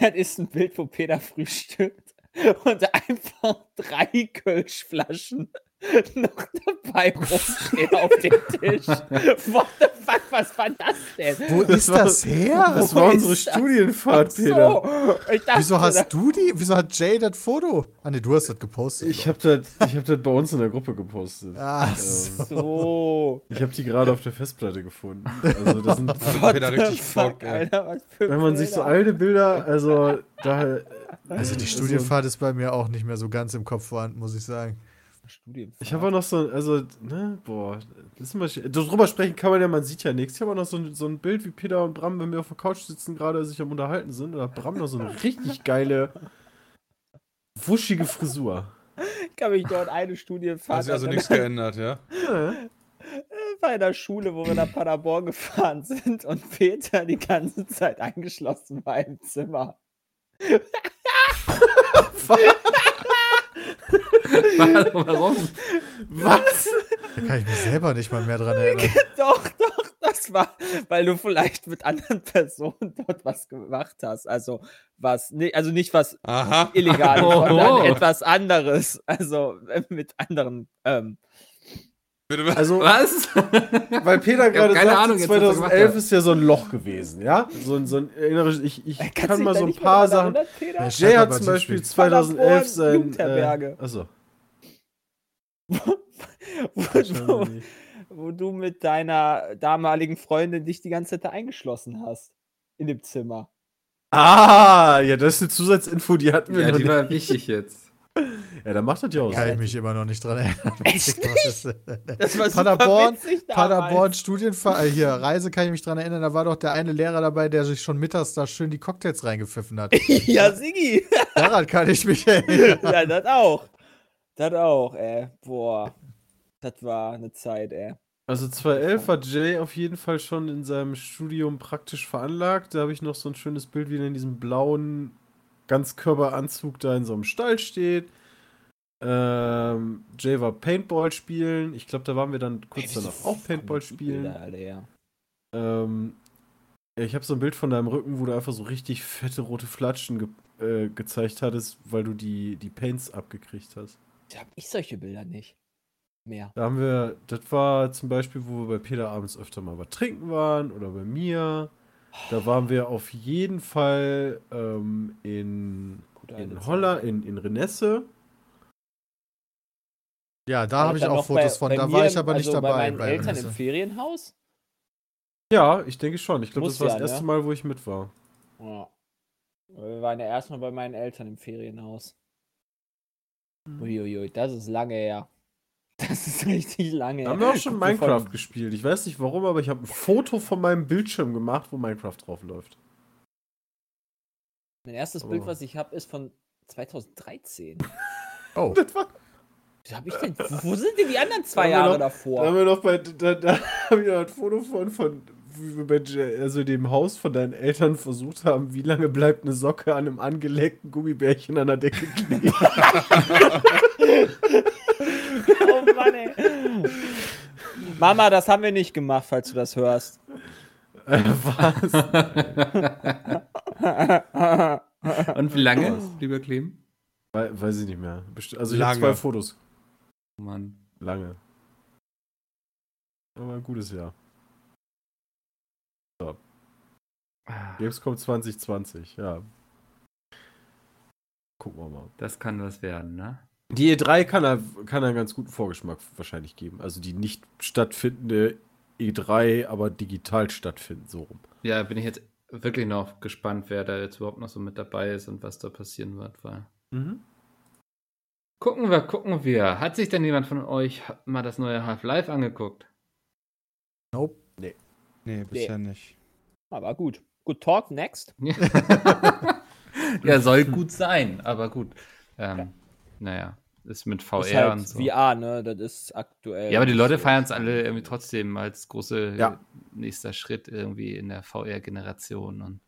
Das ist ein Bild, wo Peter frühstückt und einfach drei Kölschflaschen noch dabei rumstehen auf dem Tisch. What the fuck, was war das denn? Wo Das ist war- das her? Das war unsere das? Studienfahrt, Ach Peter. so, ich dachte, Wieso hast du die? Wieso hat Jay das Foto? Ah, ne, du hast das gepostet. Ich habe das, ich hab das bei uns in der Gruppe gepostet. Ah, Ähm, so. Ich habe die gerade auf der Festplatte gefunden. Also das sind, Hat Peter richtig fuck, ey. Alter, was für wenn man sich so Bilder. alte Bilder, also da Also die Studienfahrt ist bei mir auch nicht mehr so ganz im Kopf vorhanden, muss ich sagen. Studienfahrt. Ich habe auch noch so, also, ne, boah, das ist darüber sprechen kann man ja, man sieht ja nichts. Ich habe auch noch so ein, so ein Bild, wie Peter und Bram, wenn wir auf der Couch sitzen, gerade sich am Unterhalten sind, oder Bram noch so eine richtig geile, wuschige Frisur. Ich kann mich dort eine Studienfahrt Hat sich also nichts geändert, ja? Ja, bei einer Schule, wo wir nach Paderborn gefahren sind und Peter die ganze Zeit eingeschlossen war im Zimmer. Warum? Was? Da kann ich mich selber nicht mal mehr dran erinnern. Doch, doch, das war, weil du vielleicht mit anderen Personen dort was gemacht hast. Also was, also nicht was Aha. Illegales, Oh. sondern etwas anderes. Also äh, mit anderen. Ähm? Also, Was? weil Peter gerade keine sagte, Ahnung jetzt, was er gemacht 2011 hat. ist ja so ein Loch gewesen, ja? So ein, so ein inneres, ich, ich kannst kann mal so ein paar Sachen. Ja, Jay hat zum Beispiel Beispiel 2011 Paderborn, sein. Äh, achso. wo, wo, wo du mit deiner damaligen Freundin dich die ganze Zeit eingeschlossen hast. In dem Zimmer. Ah, ja, das ist eine Zusatzinfo, die hatten wir Ja, noch die nicht. war wichtig jetzt. Ja, dann macht das ja auch Kann ich mich immer noch nicht dran erinnern. Echt Das war super Paderborn. Paderborn Studienfahrt, äh, hier Reise kann ich mich dran erinnern, da war doch der eine Lehrer dabei, der sich schon mittags da schön die Cocktails reingepfiffen hat. ja, Sigi. Daran kann ich mich erinnern. ja, das auch. Das auch, ey. Boah. Das war eine Zeit, ey. Also 2011 war Jay auf jeden Fall schon in seinem Studium praktisch veranlagt. Da habe ich noch so ein schönes Bild, wie er in diesem blauen Ganzkörperanzug da in so einem Stall steht. Ähm, Jay war Paintball spielen. Ich glaube, da waren wir dann kurz danach auch Paintball spielen. Bilder, Alter, ja. Ähm, ich habe so ein Bild von deinem Rücken, wo du einfach so richtig fette rote Flatschen ge äh, gezeigt hattest, weil du die, die Paints abgekriegt hast. Da hab ich solche Bilder nicht. Mehr. Da haben wir, das war zum Beispiel, wo wir bei Peter abends öfter mal was trinken waren oder bei mir. Da waren wir auf jeden Fall ähm, in, in. Holland, in, in Renesse. Ja, da habe ich auch Fotos bei- von. bei Da mir war ich im- aber nicht also dabei. Bei meinen bei Eltern im Renesse. Ferienhaus? Ja, ich denke schon. Ich glaube, das war ja, das erste ne? Mal, wo ich mit war. Ja. Wir waren ja erstmal bei meinen Eltern im Ferienhaus. Uiuiui, das ist lange her. Das ist richtig lange Da haben wir auch schon Minecraft von- gespielt. Ich weiß nicht warum, aber ich habe ein Foto von meinem Bildschirm gemacht, wo Minecraft drauf läuft. Mein erstes Oh. Bild, was ich habe, ist von 2013. Oh, Das war, Was hab ich denn? Wo sind denn die anderen zwei Da haben wir Jahre noch- da davor? haben wir noch bei, da, da habe ich noch ein Foto von, von wie wir bei also dem Haus von deinen Eltern versucht haben, wie lange bleibt eine Socke an einem angelegten Gummibärchen an der Decke kleben. Oh Mann, ey. Mama, das haben wir nicht gemacht, falls du das hörst. Äh, Was? Und wie lange, lieber Clem? We weiß ich nicht mehr. Best also ich habe zwei Fotos. Oh Mann. Lange. Aber ein gutes Jahr. Ah, Gamescom 2020, ja. Gucken wir mal. Das kann was werden, ne? Die E3 kann er, kann er einen ganz guten Vorgeschmack wahrscheinlich geben. Also die nicht stattfindende E3, aber digital stattfindet, so rum. Ja, bin ich jetzt wirklich noch gespannt, wer da jetzt überhaupt noch so mit dabei ist und was da passieren wird, weil. Mhm. Gucken wir, gucken wir. Hat sich denn jemand von euch mal das neue Half-Life angeguckt? nope. Nee, bisher nicht. Aber gut. Good talk, next. ja, soll gut sein, aber gut. Ähm, naja, ist mit VR ist halt und so. VR, ne? Das ist aktuell. Ja, aber die Leute so. feiern es alle irgendwie trotzdem als große Ja. nächster Schritt irgendwie in der VR-Generation. Und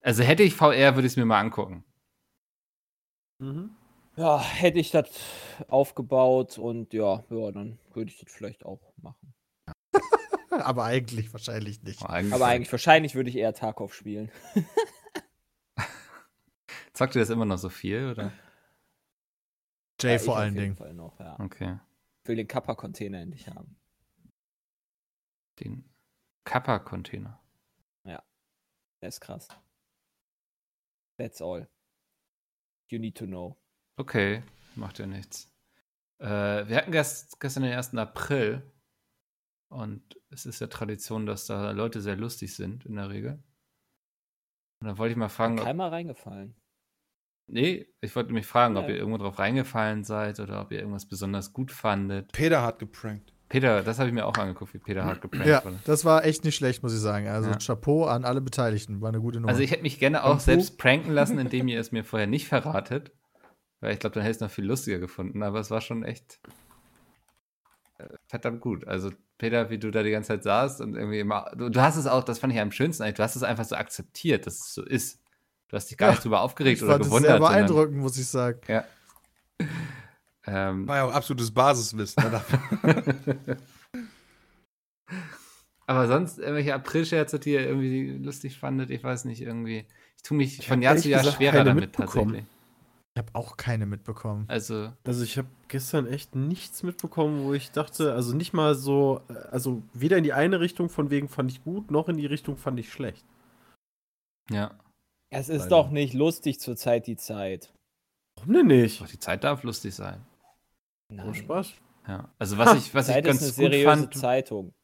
also hätte ich VR, würde ich es mir mal angucken. Mhm. Ja, hätte ich das aufgebaut und ja, ja, dann würde ich das vielleicht auch machen. Aber eigentlich wahrscheinlich nicht. Aber eigentlich, Aber eigentlich, wahrscheinlich würde ich eher Tarkov spielen. zockt ihr das immer noch so viel, oder? Jay Ja, ich vor auf allen jeden Dingen. Fall noch, ja. Okay. Ich will den Kappa-Container endlich haben. Den Kappa-Container. Der ist krass. That's all. You need to know. Okay, macht ja nichts. Äh, wir hatten gest gestern den 1. April und es ist ja Tradition, dass da Leute sehr lustig sind in der Regel. Und da wollte ich mal fragen, ob, Keiner reingefallen. Nee, ich wollte mich fragen, ob Ja. ihr irgendwo drauf reingefallen seid oder ob ihr irgendwas besonders gut fandet. Peter hat geprankt. Peter, das habe ich mir auch angeguckt, wie Peter hart geprankt Ja, wurde. das war echt nicht schlecht, muss ich sagen. Also Ja. Chapeau an alle Beteiligten. War eine gute Nummer. Also ich hätte mich gerne auch Und du? selbst pranken lassen, indem ihr es mir vorher nicht verratet. Weil ich glaube, dann hätte ich es noch viel lustiger gefunden. Aber es war schon echt äh, verdammt gut. Also Peter, wie du da die ganze Zeit saßt und irgendwie immer, du, du hast es auch, das fand ich am schönsten eigentlich, du hast es einfach so akzeptiert, dass es so ist. Du hast dich gar Ja, nicht drüber aufgeregt ich oder fand es gewundert. sehr sondern- beeindruckend, muss ich sagen. Ja. Ähm, War ja auch absolutes Basiswissen. ne? aber sonst irgendwelche Aprilscherze, die ihr irgendwie lustig fandet, ich weiß nicht, irgendwie. Ich tue mich Ich von Jahr zu Jahr gesagt schwerer damit tatsächlich. Ich habe auch keine mitbekommen. Also, Also ich habe gestern echt nichts mitbekommen, wo ich dachte, also nicht mal so, also weder in die eine Richtung von wegen fand ich gut, noch in die Richtung fand ich schlecht. ja. Es ist Leider. doch nicht lustig zurzeit die Zeit. Warum denn nicht? Doch, die Zeit darf lustig sein. Oh, Spaß. Ja. Also was ich, was ich Zeit ist eine ganz gut seriöse fand, Zeitung.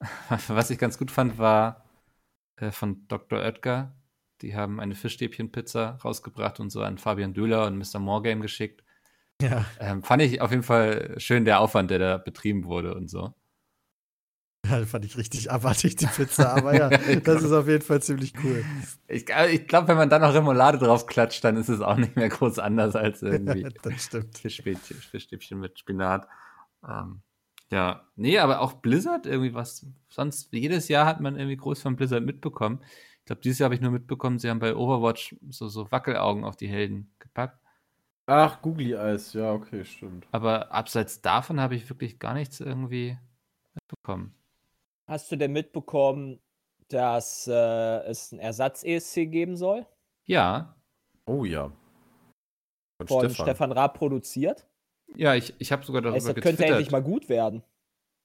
was ich ganz gut fand, war äh, von Dr. Oetker. Die haben eine Fischstäbchenpizza rausgebracht und so an Fabian Döhler und Mr. Morgame geschickt. Ja, Ähm, fand ich auf jeden Fall schön der Aufwand, der da betrieben wurde und so. Ja fand ich richtig abartig, die Pizza. Aber ja, das ist auf jeden Fall ziemlich cool. Ich, ich glaube, wenn man da noch Remoulade drauf klatscht, dann ist es auch nicht mehr groß anders als irgendwie das stimmt. Fischstäbchen, Fischstäbchen mit Spinat. Ähm, ja, nee, aber auch Blizzard irgendwie was. Sonst jedes Jahr hat man irgendwie groß von Blizzard mitbekommen. Ich glaube, dieses Jahr habe ich nur mitbekommen, sie haben bei Overwatch so, so Wackelaugen auf die Helden gepackt. Ach, Googly Eyes, ja, okay, stimmt. Aber abseits davon habe ich wirklich gar nichts irgendwie mitbekommen. Hast du denn mitbekommen, dass äh, es einen Ersatz-ESC geben soll? Ja, Oh ja. Von, Von Stefan, Raab produziert? ja, ich, ich habe sogar darüber Also, das könnte endlich mal gut werden.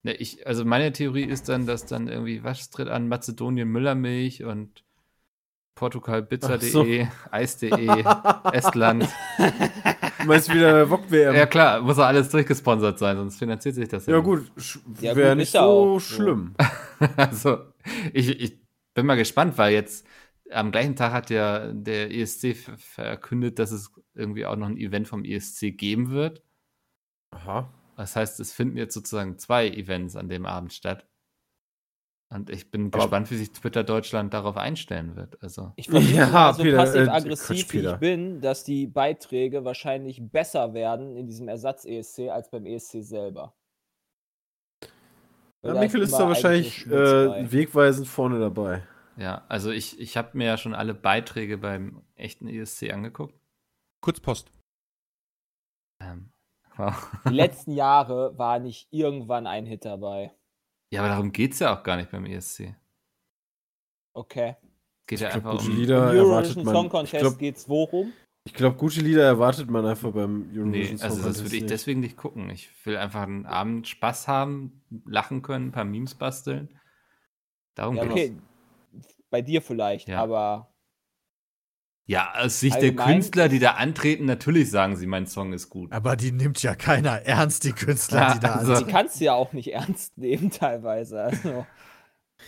Ne, ich, also meine Theorie ist dann, dass dann irgendwie, was tritt an, Mazedonien Müllermilch und Portugalpizza.de, Eis.de, Estland. Du meinst wieder Wok-WM? Ja klar, muss ja alles durchgesponsert sein, sonst finanziert sich das Ja nicht. gut, Ja, wäre nicht ja so auch so. schlimm. Also, ich, ich bin mal gespannt, weil jetzt am gleichen Tag hat ja der ESC ver- verkündet, dass es irgendwie auch noch ein Event vom ESC geben wird. Aha. Das heißt, es finden jetzt sozusagen zwei Events an dem Abend statt. Und ich bin Aber- gespannt, wie sich Twitter Deutschland darauf einstellen wird. Also, Ich vermute Ja, so Peter, äh, passiv-aggressiv, Quatsch, wie ich bin, dass die Beiträge wahrscheinlich besser werden in diesem Ersatz-ESC als beim ESC selber. Ja, Mikkel ist da wahrscheinlich äh, wegweisend vorne dabei. ja, also ich, ich habe mir ja schon alle Beiträge beim echten ESC angeguckt. Kurzpost. Ähm, wow. Die letzten Jahre war nicht irgendwann ein Hit dabei. Ja, aber darum geht es ja auch gar nicht beim ESC. Okay. Geht ja Ich glaub, einfach gute um. Lieder Eurovision man. Song Ich Contest glaube, geht's worum? glaub, gute Lieder erwartet man einfach beim Eurovision Nee, Song also das Contest würde ich nicht. deswegen nicht gucken. Ich will einfach einen Abend Spaß haben, lachen können, ein paar Memes basteln. Darum Ja, okay. Bei dir vielleicht, Ja. aber Ja, aus Sicht Allgemein der Künstler, die da antreten, natürlich sagen sie, mein Song ist gut. Aber die nimmt ja keiner ernst, die Künstler, Ja, die da also- also, die kannst du ja auch nicht ernst nehmen teilweise. Also,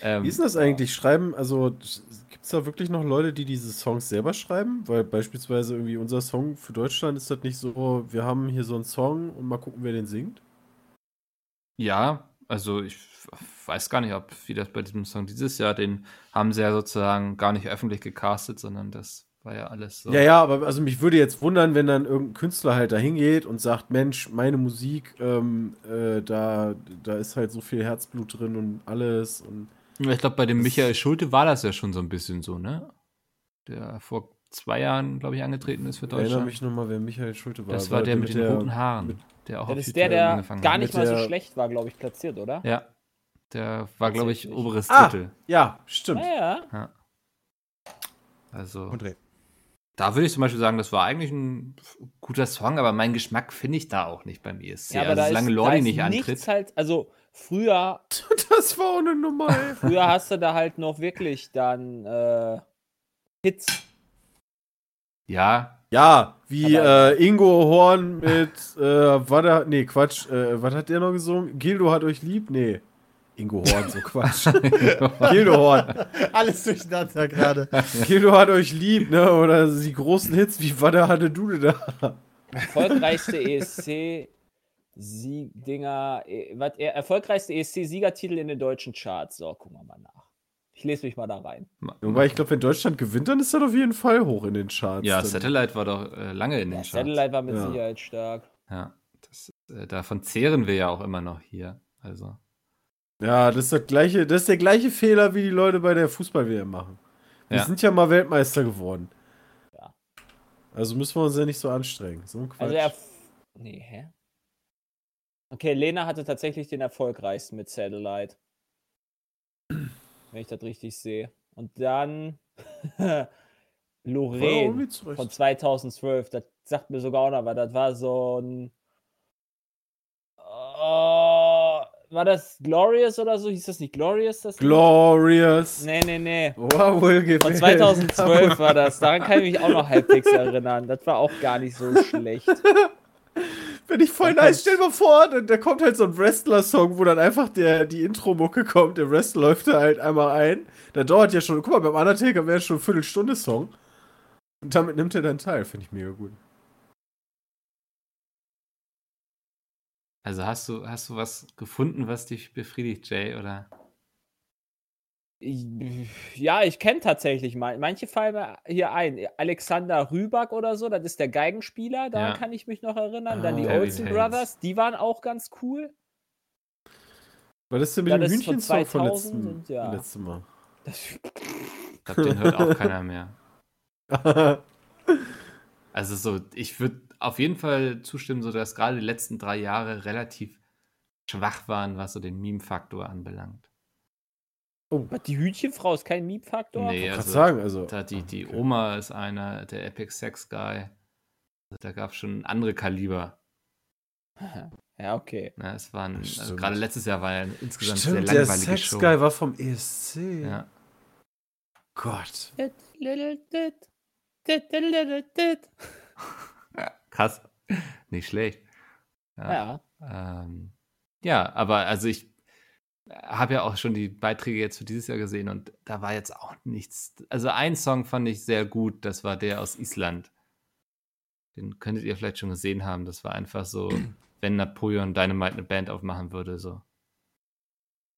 Ähm, Wie ist denn das eigentlich? Schreiben, also gibt es da wirklich noch Leute, die diese Songs selber schreiben? Weil beispielsweise irgendwie unser Song für Deutschland ist das nicht so, wir haben hier so einen Song und mal gucken, wer den singt. ja, also ich weiß gar nicht, ob wie das bei diesem Song dieses Jahr, den haben sie ja sozusagen gar nicht öffentlich gecastet, sondern das war ja alles so. Ja, ja, aber also mich würde jetzt wundern, wenn dann irgendein Künstler halt da hingeht und sagt, Mensch, meine Musik, ähm, äh, da, da ist halt so viel Herzblut drin und alles und Ich glaube, bei dem Michael Schulte war das ja schon so ein bisschen so, ne? Der vor zwei Jahren, glaube ich, angetreten ist für ich erinnere Deutschland. mich nochmal, wer Michael Schulte war. das war der mit den roten Haaren, mit- der auch das auf ist der, der gar nicht mal so der- schlecht war, glaube ich, platziert, oder? Ja, der war, glaube ich, oberes Ah! Drittel. Ja, stimmt. Ja, ja. Ja. Also, Und Dreh. Da würde ich zum Beispiel sagen, das war eigentlich ein guter Song, aber meinen Geschmack finde ich da auch nicht beim ESC. Ja, aber also, da solange ist, Lordi da ist nicht nichts antritt. Halt, also früher, Das war auch eine Nummer. ey. früher hast du da halt noch wirklich dann äh, Hits. Ja, Ja, wie Aber- äh, Ingo Horn mit, äh, was er, nee, Quatsch, äh, was hat der noch gesungen? Gildo hat euch lieb? Nee. Ingo Horn, so Quatsch. Gildo Horn. Alles durcheinander gerade. Gildo hat euch lieb, ne? Oder die großen Hits wie Wadda hatte du da? Erfolgreichste ESC Sieg-Dinger, äh, was, er- erfolgreichste ESC-Siegertitel in den deutschen Charts. So, gucken wir mal nach. Ich lese mich mal da rein. Wobei ich glaube, wenn Deutschland gewinnt, dann ist das auf jeden Fall hoch in den Charts. Ja, Dann- Satellite war doch äh, lange in den Der Charts. Satellite war mit Ja. Sicherheit stark. Ja, das, äh, davon zehren wir ja auch immer noch hier. Also, Ja, das ist, das gleiche, das ist der gleiche Fehler, wie die Leute bei der Fußball-WM machen. Wir Ja. sind ja mal Weltmeister geworden. Ja. Also müssen wir uns ja nicht so anstrengen. So ein Quatsch. Also er. Nee, hä? Okay, Lena hatte tatsächlich den erfolgreichsten mit Satellite. Wenn ich das richtig sehe. Und dann Lorraine von 2012. Das sagt mir sogar auch noch, weil das war so ein. Oh, war das Glorious oder so? Hieß das nicht Glorious? Das? Glorious. Nee, nee, nee. Wow, wohl Von 2012 war das. Daran kann ich mich auch noch halbwegs erinnern. Das war auch gar nicht so schlecht. Bin ich voll nice. Stell dir mal vor, da, da kommt halt so ein Wrestler-Song, wo dann einfach der, die Intro-Mucke kommt, der Wrestler läuft da halt einmal ein. Da dauert ja schon, guck mal, beim Undertaker wäre schon eine Viertelstunde-Song. Und damit nimmt er dann teil, finde ich mega gut. Also hast du, hast du was gefunden, was dich befriedigt, Jay? Oder? Ja, ich kenne tatsächlich mal. Manche fallen mir hier ein. Alexander Rüback oder so, das ist der Geigenspieler, daran Ja. kann ich mich noch erinnern. Dann Ah. die Kevin Olsen. Brothers, die waren auch ganz cool. Was ist denn mit Ja, dem das ist von von 2000 letzten, und ja. letzten Mal? Das, Ich glaube, den hört auch keiner mehr. Also so, ich würde auf jeden Fall zustimmen, so dass gerade die letzten drei Jahre relativ schwach waren, was so den Meme-Faktor anbelangt. was, die Hütchenfrau ist kein Mietfaktor? Nee, Kann also sagen, also. da die, die Okay. Oma ist einer, der Epic Sex Guy. Also da gab es schon andere Kaliber. Ja, okay. Ne? Es waren, also gerade letztes Jahr war ja eine insgesamt Stimmt, sehr der langweilige Show. Sex-Guy war vom ESC. Ja. Gott. Krass. Nicht schlecht. Ja. Ähm, ja, aber also ich habe ja auch schon die Beiträge jetzt für dieses Jahr gesehen und da war jetzt auch nichts. Also ein Song fand ich sehr gut, das war der aus Island. Den könntet ihr vielleicht schon gesehen haben. Das war einfach so, wenn Napoleon Dynamite eine Band aufmachen würde, so.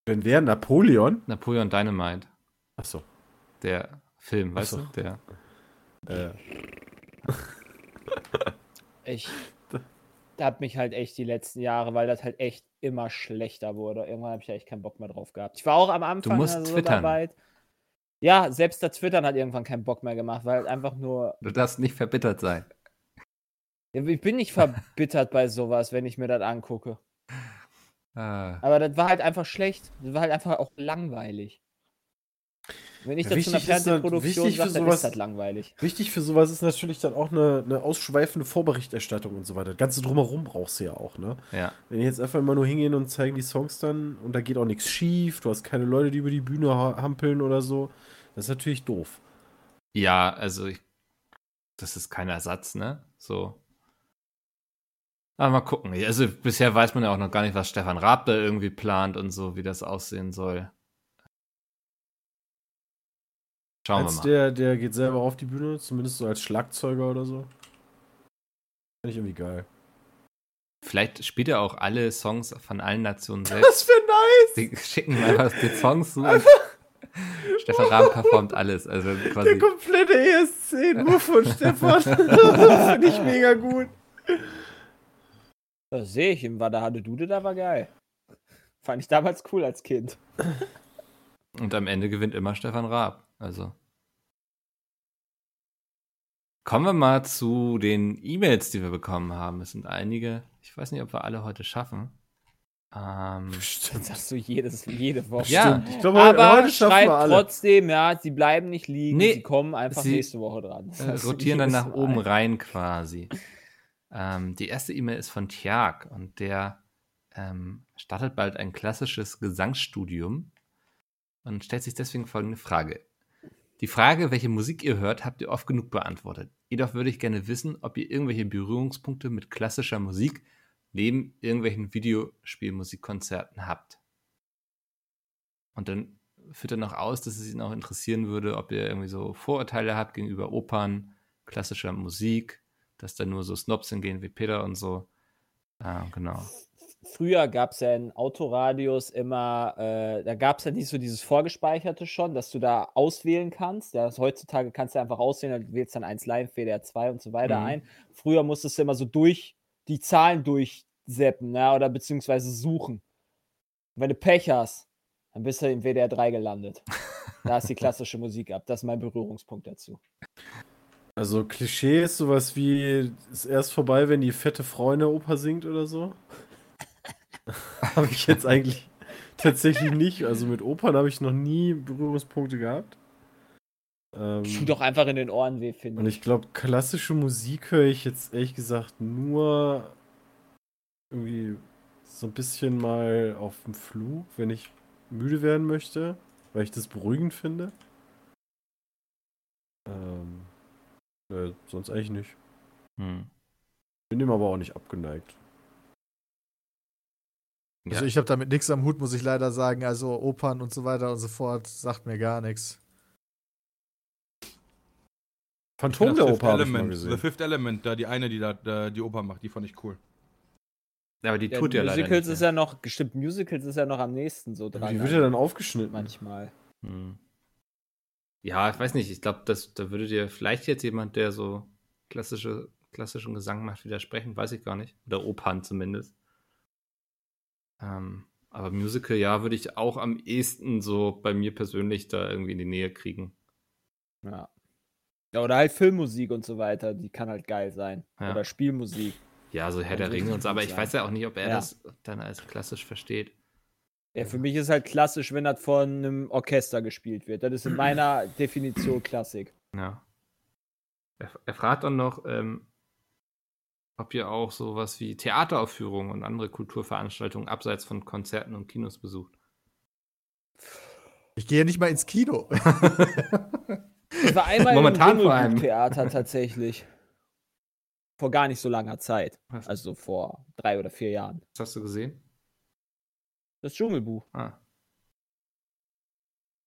Wenn wer? Napoleon? Napoleon Dynamite, Achso. der Film, weißt Ach so. du? Der. Äh, Ich hab mich halt echt die letzten Jahre, weil das halt echt immer schlechter wurde. Irgendwann habe ich ja echt keinen Bock mehr drauf gehabt. Ich war auch am Anfang musst in der twittern. Zusammenarbeit. Ja, selbst das Twittern hat irgendwann keinen Bock mehr gemacht, weil einfach nur. Du darfst nicht verbittert sein. Ich bin nicht verbittert bei sowas, wenn ich mir das angucke. Ah. Aber das war halt einfach schlecht. Das war halt einfach auch langweilig. Wenn ich Ja, das zu einer wichtig Fernsehproduktion wichtig für sage, dann sowas- ist das langweilig. wichtig für sowas ist natürlich dann auch eine, eine ausschweifende Vorberichterstattung und so weiter. Das Ganze drumherum brauchst du ja auch, ne? Ja. Wenn die jetzt einfach immer nur hingehen und zeigen die Songs dann und da geht auch nichts schief, du hast keine Leute, die über die Bühne ha- hampeln oder so, das ist natürlich doof. Ja, also ich, das ist kein Ersatz, ne? So. Aber mal gucken. Also bisher weiß man ja auch noch gar nicht, was Stefan Raab da irgendwie plant und so, wie das aussehen soll. Schauen Als wir mal. der, der geht selber auf die Bühne, zumindest so als Schlagzeuger oder so. Finde ich irgendwie geil. Vielleicht spielt er auch alle Songs von allen Nationen selbst. Das wäre nice! Die schicken einfach die Songs zu Stefan Raab performt alles. Also Der quasi. komplette ESC nur von Stefan. das finde ich mega gut. Das sehe ich im Wada Dude, da war geil. Fand ich damals cool als Kind. Und am Ende gewinnt immer Stefan Raab. Also. Kommen wir mal zu den E-Mails, die wir bekommen haben. Es sind einige. Ich weiß nicht, ob wir alle heute schaffen. Ähm, Das sagst du jedes, jede Woche. Ja. Ich glaube, Aber heute schaffen schreibt wir alle. trotzdem, ja, sie bleiben nicht liegen, Nee, sie kommen einfach sie, nächste Woche dran. Das äh, rotieren dann nach oben rein quasi. Ähm, die erste E-Mail ist von Tjag und der ähm, startet bald ein klassisches Gesangsstudium und stellt sich deswegen folgende Frage. Die Frage, welche Musik ihr hört, habt ihr oft genug beantwortet. Jedoch würde ich gerne wissen, ob ihr irgendwelche Berührungspunkte mit klassischer Musik neben irgendwelchen Videospielmusikkonzerten habt. Und dann führt er noch aus, dass es ihn auch interessieren würde, ob ihr irgendwie so Vorurteile habt gegenüber Opern, klassischer Musik, dass da nur so Snobs hingehen wie Peter und so. Ah, genau. Früher gab es ja in Autoradios immer, äh, da gab es ja nicht so dieses Vorgespeicherte schon, dass du da auswählen kannst. Ja, heutzutage kannst du einfach auswählen, du wählst dann 1 Live, WDR 2 und so weiter Mhm. ein. Früher musstest du immer so durch die Zahlen durchseppen, ja, oder beziehungsweise suchen. Und wenn du Pech hast, dann bist du im WDR 3 gelandet. Da ist die klassische Musik ab. Das ist mein Berührungspunkt dazu. Also Klischee ist sowas wie, ist erst vorbei, wenn die fette Frau in der Oper singt oder so. habe ich jetzt eigentlich tatsächlich nicht. Also mit Opern habe ich noch nie Berührungspunkte gehabt. Ähm, Tut doch einfach in den Ohren weh, finde und ich. ich glaube, klassische Musik höre ich jetzt ehrlich gesagt nur irgendwie so ein bisschen mal auf dem Flug, wenn ich müde werden möchte, weil ich das beruhigend finde. Ähm, äh, sonst eigentlich nicht. Hm. Bin dem aber auch nicht abgeneigt. Also Ja. ich habe damit nichts am Hut, muss ich leider sagen. Also Opern und so weiter und so fort sagt mir gar nichts. Phantom der Oper habe ich mal Element, The gesehen. Fifth Element, da die eine, die da da die Oper macht, die fand ich cool. Aber die Ja, tut ja leider Musicals nicht ist ja noch, gestimmt, Musicals ist ja noch am nächsten so Aber dran. die wird ja dann aufgeschnitten. manchmal. Hm. Ja, ich weiß nicht. Ich glaube, da würde dir vielleicht jetzt jemand, der so klassische, klassischen Gesang macht, widersprechen. Weiß ich gar nicht. Oder Opern zumindest. Ähm, aber Musical, ja, würde ich auch am ehesten so bei mir persönlich da irgendwie in die Nähe kriegen. Ja. ja. Oder halt Filmmusik und so weiter, die kann halt geil sein. Ja. Oder Spielmusik. Ja, so Herr der Ringe und so. Aber ich weiß ja auch nicht, ob er Ja. das dann als klassisch versteht. Ja, für mich ist halt klassisch, wenn das von einem Orchester gespielt wird. Das ist in meiner Definition Klassik. Ja. Er, er fragt dann noch, ähm, ob ihr auch sowas wie Theateraufführungen und andere Kulturveranstaltungen abseits von Konzerten und Kinos besucht. Ich gehe ja nicht mal ins Kino. Ich war einmal Momentan im vor allem. Theater tatsächlich. Vor gar nicht so langer Zeit. Also vor drei oder vier Jahren. Was hast du gesehen? Das Dschungelbuch. Ah,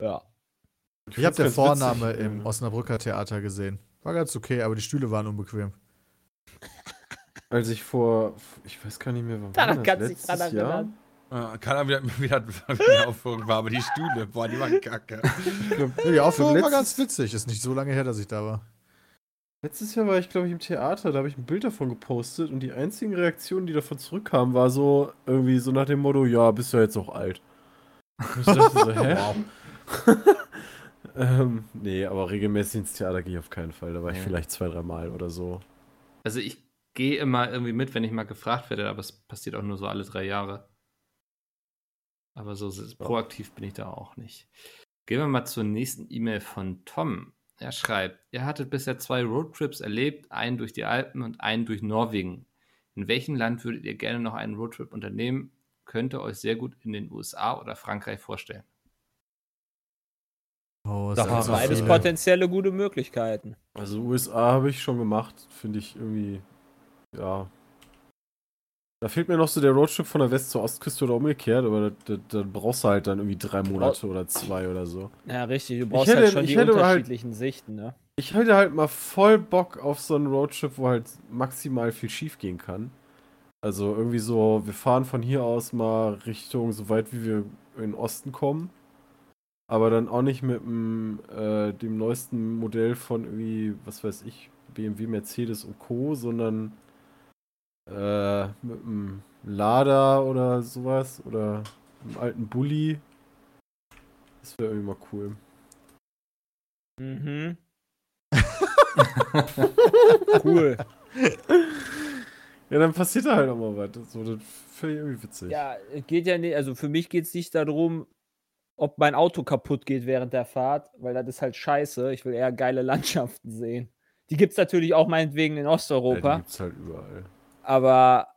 Ja. Ich habe der Vorname witzig, im Osnabrücker Theater gesehen. War ganz okay, aber die Stühle waren unbequem. Als ich vor, ich weiß gar nicht mehr, wann Daran war das? kannst du dich Letztes dran Jahr? erinnern. Äh, kann er wieder, wieder, wieder Aufführung war, aber die Stühle, boah, die waren kacke. Ja, die Aufführung war ganz witzig. Ist nicht so lange her, dass ich da war. Letztes Jahr war ich, glaube ich, im Theater, da habe ich ein Bild davon gepostet und die einzigen Reaktionen, die davon zurückkamen, war so irgendwie so nach dem Motto, ja, bist du jetzt auch alt. Und ich dachte so, hä? ähm, nee, aber regelmäßig ins Theater gehe ich auf keinen Fall. Da war ich Nee. vielleicht zwei, drei Mal oder so. Also ich gehe immer irgendwie mit, wenn ich mal gefragt werde, aber es passiert auch nur so alle drei Jahre. Aber so proaktiv bin ich da auch nicht. Gehen wir mal zur nächsten E-Mail von Tom. Er schreibt, ihr hattet bisher zwei Roadtrips erlebt, einen durch die Alpen und einen durch Norwegen. In welchem Land würdet ihr gerne noch einen Roadtrip unternehmen? Könnt ihr euch sehr gut in den USA oder Frankreich vorstellen. Oh, es Da sind so Beides potenzielle gute Möglichkeiten. Also USA habe ich schon gemacht, finde ich irgendwie, ja. Da fehlt mir noch so der Roadtrip von der West- zur Ostküste oder umgekehrt, aber da, da, da brauchst du halt dann irgendwie drei Monate oder zwei oder so. Ja, richtig. Du brauchst hätte- halt schon die hätte halt- unterschiedlichen Sichten, ne? Ich hätte halt mal voll Bock auf so einen Roadtrip, wo halt maximal viel schief gehen kann. Also irgendwie so, wir fahren von hier aus mal Richtung so weit wie wir in den Osten kommen. Aber dann auch nicht mit dem, äh, dem neuesten Modell von irgendwie, was weiß ich, BMW, Mercedes und Co., sondern äh, mit einem Lada oder sowas oder einem alten Bulli. Das wäre irgendwie mal cool. Mhm. cool. Ja, dann passiert da halt auch mal was. So, das finde ich irgendwie witzig. Ja, es geht ja nicht, also für mich geht es nicht darum, ob mein Auto kaputt geht während der Fahrt, weil das ist halt scheiße. Ich will eher geile Landschaften sehen. Die gibt es natürlich auch meinetwegen in Ja, die Osteuropa, gibt's halt überall. Aber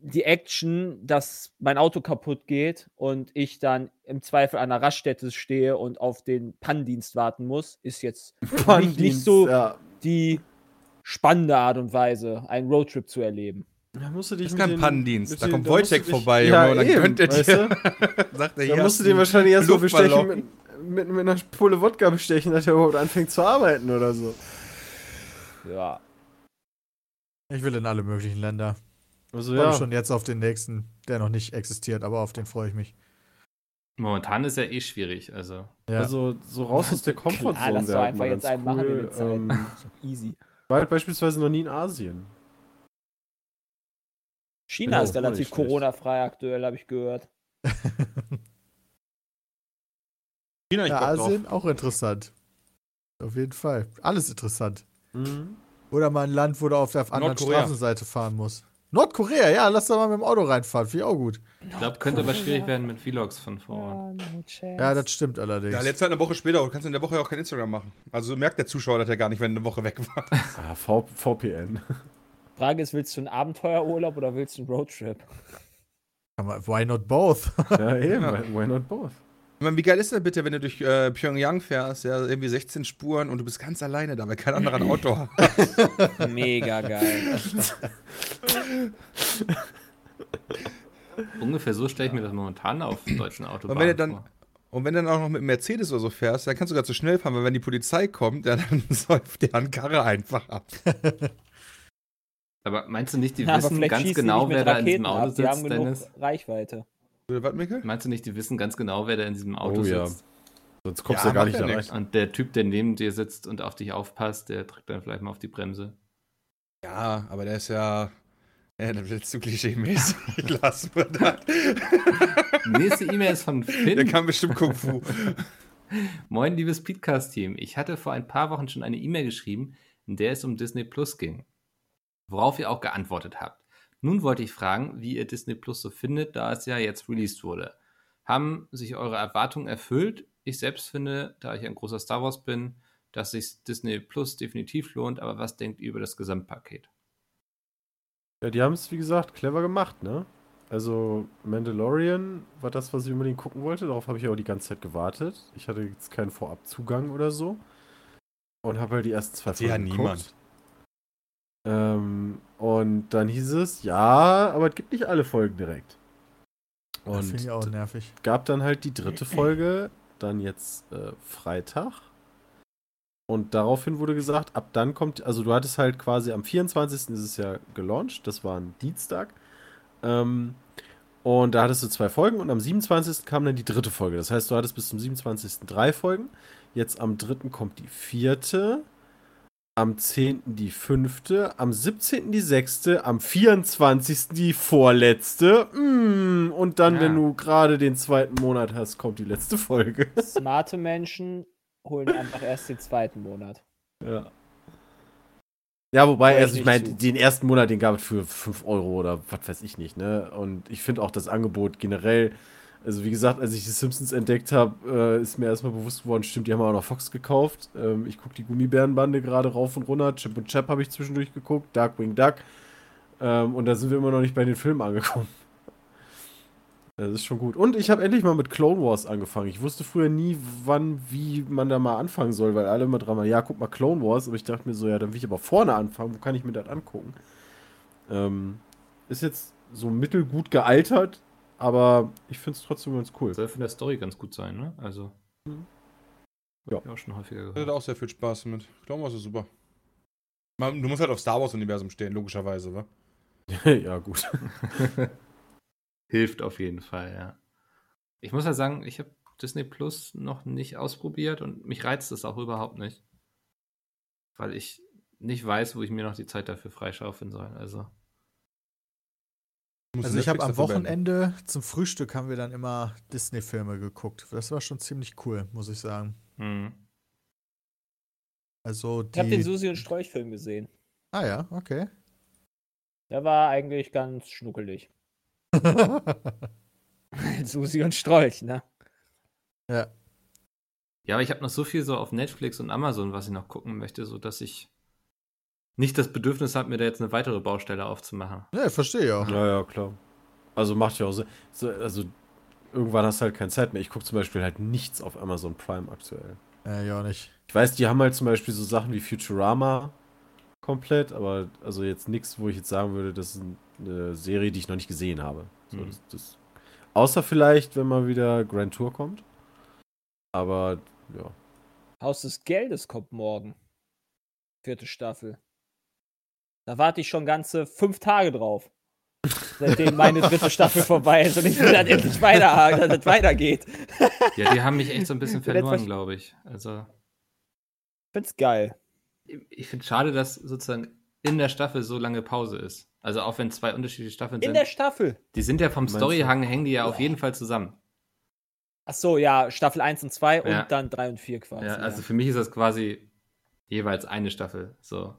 die Action, dass mein Auto kaputt geht und ich dann im Zweifel an einer Raststätte stehe und auf den Pannendienst warten muss, ist jetzt nicht so ja. die spannende Art und Weise, einen Roadtrip zu erleben. Da musst du dich Das kein Pannendienst. Da kommt Wojtek vorbei, ja, Junge, und dann eben, gönnt er dir. Sagt er, Da hier musst du den wahrscheinlich erst mal bestechen mit, mit, mit einer Pulle Wodka bestechen, dass er überhaupt anfängt zu arbeiten oder so. Ja. Ich will in alle möglichen Länder. Also ja. schon jetzt auf den nächsten, der noch nicht existiert, aber auf den freue ich mich. Momentan ist ja eh schwierig. Also, Ja. Also so raus aus der Komfortzone. Klar, lass doch einfach jetzt einen machen in cool. der Zeit. Ähm, Easy. war halt beispielsweise noch nie in Asien. China Ja, ist relativ. Corona-frei aktuell, habe ich gehört. China, ich ja, Bock drauf. Asien auch interessant. Auf jeden Fall. Alles interessant. Mhm. Oder mal ein Land, wo du auf der anderen. Straßenseite fahren musst. Nordkorea, ja, lass doch mal mit dem Auto reinfahren. Finde ich auch gut. ich glaube, könnte aber schwierig werden mit Vlogs von vor Ort. Ja, das stimmt allerdings. Ja, letzte eine Woche später, du kannst in der Woche ja auch kein Instagram machen. Also merkt der Zuschauer das ja gar nicht, wenn eine Woche weg war. Ah, v VPN. Frage ist, willst du einen Abenteuerurlaub oder willst du einen Roadtrip? Kann man- Why not both? ja, eben. Ja. Why not both? Ich meine, wie geil ist das bitte, wenn du durch äh, Pyongyang fährst, ja, irgendwie 16 Spuren und du bist ganz alleine da, weil kein anderer ein Auto hat. Mega geil. Ungefähr so stelle ich mir das momentan auf deutschen Autobahnen Und wenn ihr dann, vor. und wenn du dann auch noch mit einem Mercedes oder so fährst, dann kannst du gerade zu schnell fahren, weil wenn die Polizei kommt, ja, dann säuft der an Karre einfach ab. Aber meinst du nicht, die Ja, wissen ganz genau, wer da in diesem Raketen Auto ab. Die haben sitzt, genug Dennis? Reichweite. Was, Mikkel? Meinst du nicht, die wissen ganz genau, wer da in diesem Auto Oh ja. sitzt? Sonst kommst Ja, du ja gar nicht da rein. Und der Typ, der neben dir sitzt und auf dich aufpasst, der drückt dann vielleicht mal auf die Bremse. Ja, aber der ist ja. Ja, dann willst du klischee-mäßig. Lass mir das. Nächste E-Mail ist von Der Finn. kann bestimmt Kung Fu. Moin, liebes Podcast-Team. Ich hatte vor ein paar Wochen schon eine E-Mail geschrieben, in der es um Disney Plus ging. Worauf ihr auch geantwortet habt. Nun wollte ich fragen, wie ihr Disney Plus so findet, da es ja jetzt released wurde. Haben sich eure Erwartungen erfüllt? Ich selbst finde, da ich ein großer Star Wars bin, dass sich Disney Plus definitiv lohnt, aber was denkt ihr über das Gesamtpaket? Ja, die haben es, wie gesagt, clever gemacht, ne? Also, Mandalorian war das, was ich unbedingt gucken wollte. Darauf habe ich auch die ganze Zeit gewartet. Ich hatte jetzt keinen Vorabzugang oder so. Und habe halt die ersten zwei Ja, Folgen niemand. Ähm, und dann hieß es, ja, aber es gibt nicht alle Folgen direkt. Das Und finde ich auch nervig. gab dann halt die dritte Folge, dann jetzt äh, Freitag. Und daraufhin wurde gesagt, ab dann kommt, also du hattest halt quasi am 24. ist es ja gelauncht, das war ein Dienstag. Ähm, und da hattest du zwei Folgen und am 27. kam dann die dritte Folge. Das heißt, du hattest bis zum 27. drei Folgen. Jetzt am 3. kommt die vierte. Am 10. die fünfte, am 17. die sechste, am 24. die vorletzte. Mm, und dann, Ja. wenn du gerade den zweiten Monat hast, kommt die letzte Folge. Smarte Menschen holen einfach erst den zweiten Monat. Ja. Ja, wobei, Hör also ich meine, den ersten Monat, den gab es für 5 Euro oder was weiß ich nicht, ne? Und ich finde auch das Angebot generell, also wie gesagt, als ich die Simpsons entdeckt habe, äh, ist mir erstmal bewusst geworden, stimmt, die haben auch noch Fox gekauft. Ähm, ich gucke die Gummibärenbande gerade rauf und runter. Chip und Chap habe ich zwischendurch geguckt, Darkwing Duck. Ähm, und da sind wir immer noch nicht bei den Filmen angekommen. Das ist schon gut. Und ich habe endlich mal mit Clone Wars angefangen. Ich wusste früher nie, wann, wie man da mal anfangen soll, weil alle immer dran waren, ja, guck mal Clone Wars. Aber ich dachte mir so, ja, dann will ich aber vorne anfangen. Wo kann ich mir das angucken? Ähm, ist jetzt so mittelgut gealtert, aber ich finde es trotzdem ganz cool. Soll von der Story ganz gut sein, ne? Also. Mhm. Ja. Ich auch schon häufiger Ich hatte gehört. auch sehr viel Spaß mit. Clone Wars ist super. Man, du musst halt auf Star Wars-Universum stehen, logischerweise, wa? ja, gut. Hilft auf jeden Fall, ja. Ich muss ja sagen, ich habe Disney Plus noch nicht ausprobiert und mich reizt es auch überhaupt nicht. Weil ich nicht weiß, wo ich mir noch die Zeit dafür freischaufeln soll. Also. Also ich habe am dafür beenden. Wochenende zum Frühstück haben wir dann immer Disney-Filme geguckt. Das war schon ziemlich cool, muss ich sagen. Hm. Also Ich habe den die. Susi und Strolch-Film gesehen. Ah ja, okay. Der war eigentlich ganz schnuckelig. Susi und Strolch, ne? ja. Ja, aber ich habe noch so viel so auf Netflix und Amazon, was ich noch gucken möchte, sodass ich nicht das Bedürfnis habe, mir da jetzt eine weitere Baustelle aufzumachen. Ja, verstehe ich auch. Ja, ja, klar. Also macht ja auch Sinn. So, also irgendwann hast du halt keine Zeit mehr. Ich gucke zum Beispiel halt nichts auf Amazon Prime aktuell. Äh, ja, nicht. Ich weiß, die haben halt zum Beispiel so Sachen wie Futurama komplett, aber also jetzt nichts, wo ich jetzt sagen würde, das ist ein eine Serie, die ich noch nicht gesehen habe. So, Mhm. das, das, außer vielleicht, wenn mal wieder Grand Tour kommt. Aber ja. Haus des Geldes kommt morgen. Vierte Staffel. Da warte ich schon ganze fünf Tage drauf. Seitdem meine dritte Staffel vorbei ist und ich will dann endlich weiter, dass es weitergeht. Ja, die haben mich echt so ein bisschen Ich verloren, glaube ich. Also, Find's geil. ich finde schade, dass sozusagen in der Staffel so lange Pause ist. Also auch wenn zwei unterschiedliche Staffeln In sind. der Staffel. die sind ja vom? Storyhang, hängen die ja auf jeden Fall zusammen. Ach so, ja, Staffel 1 und 2 Ja. und dann 3 und 4 quasi. Ja, also für mich ist das quasi jeweils eine Staffel. So.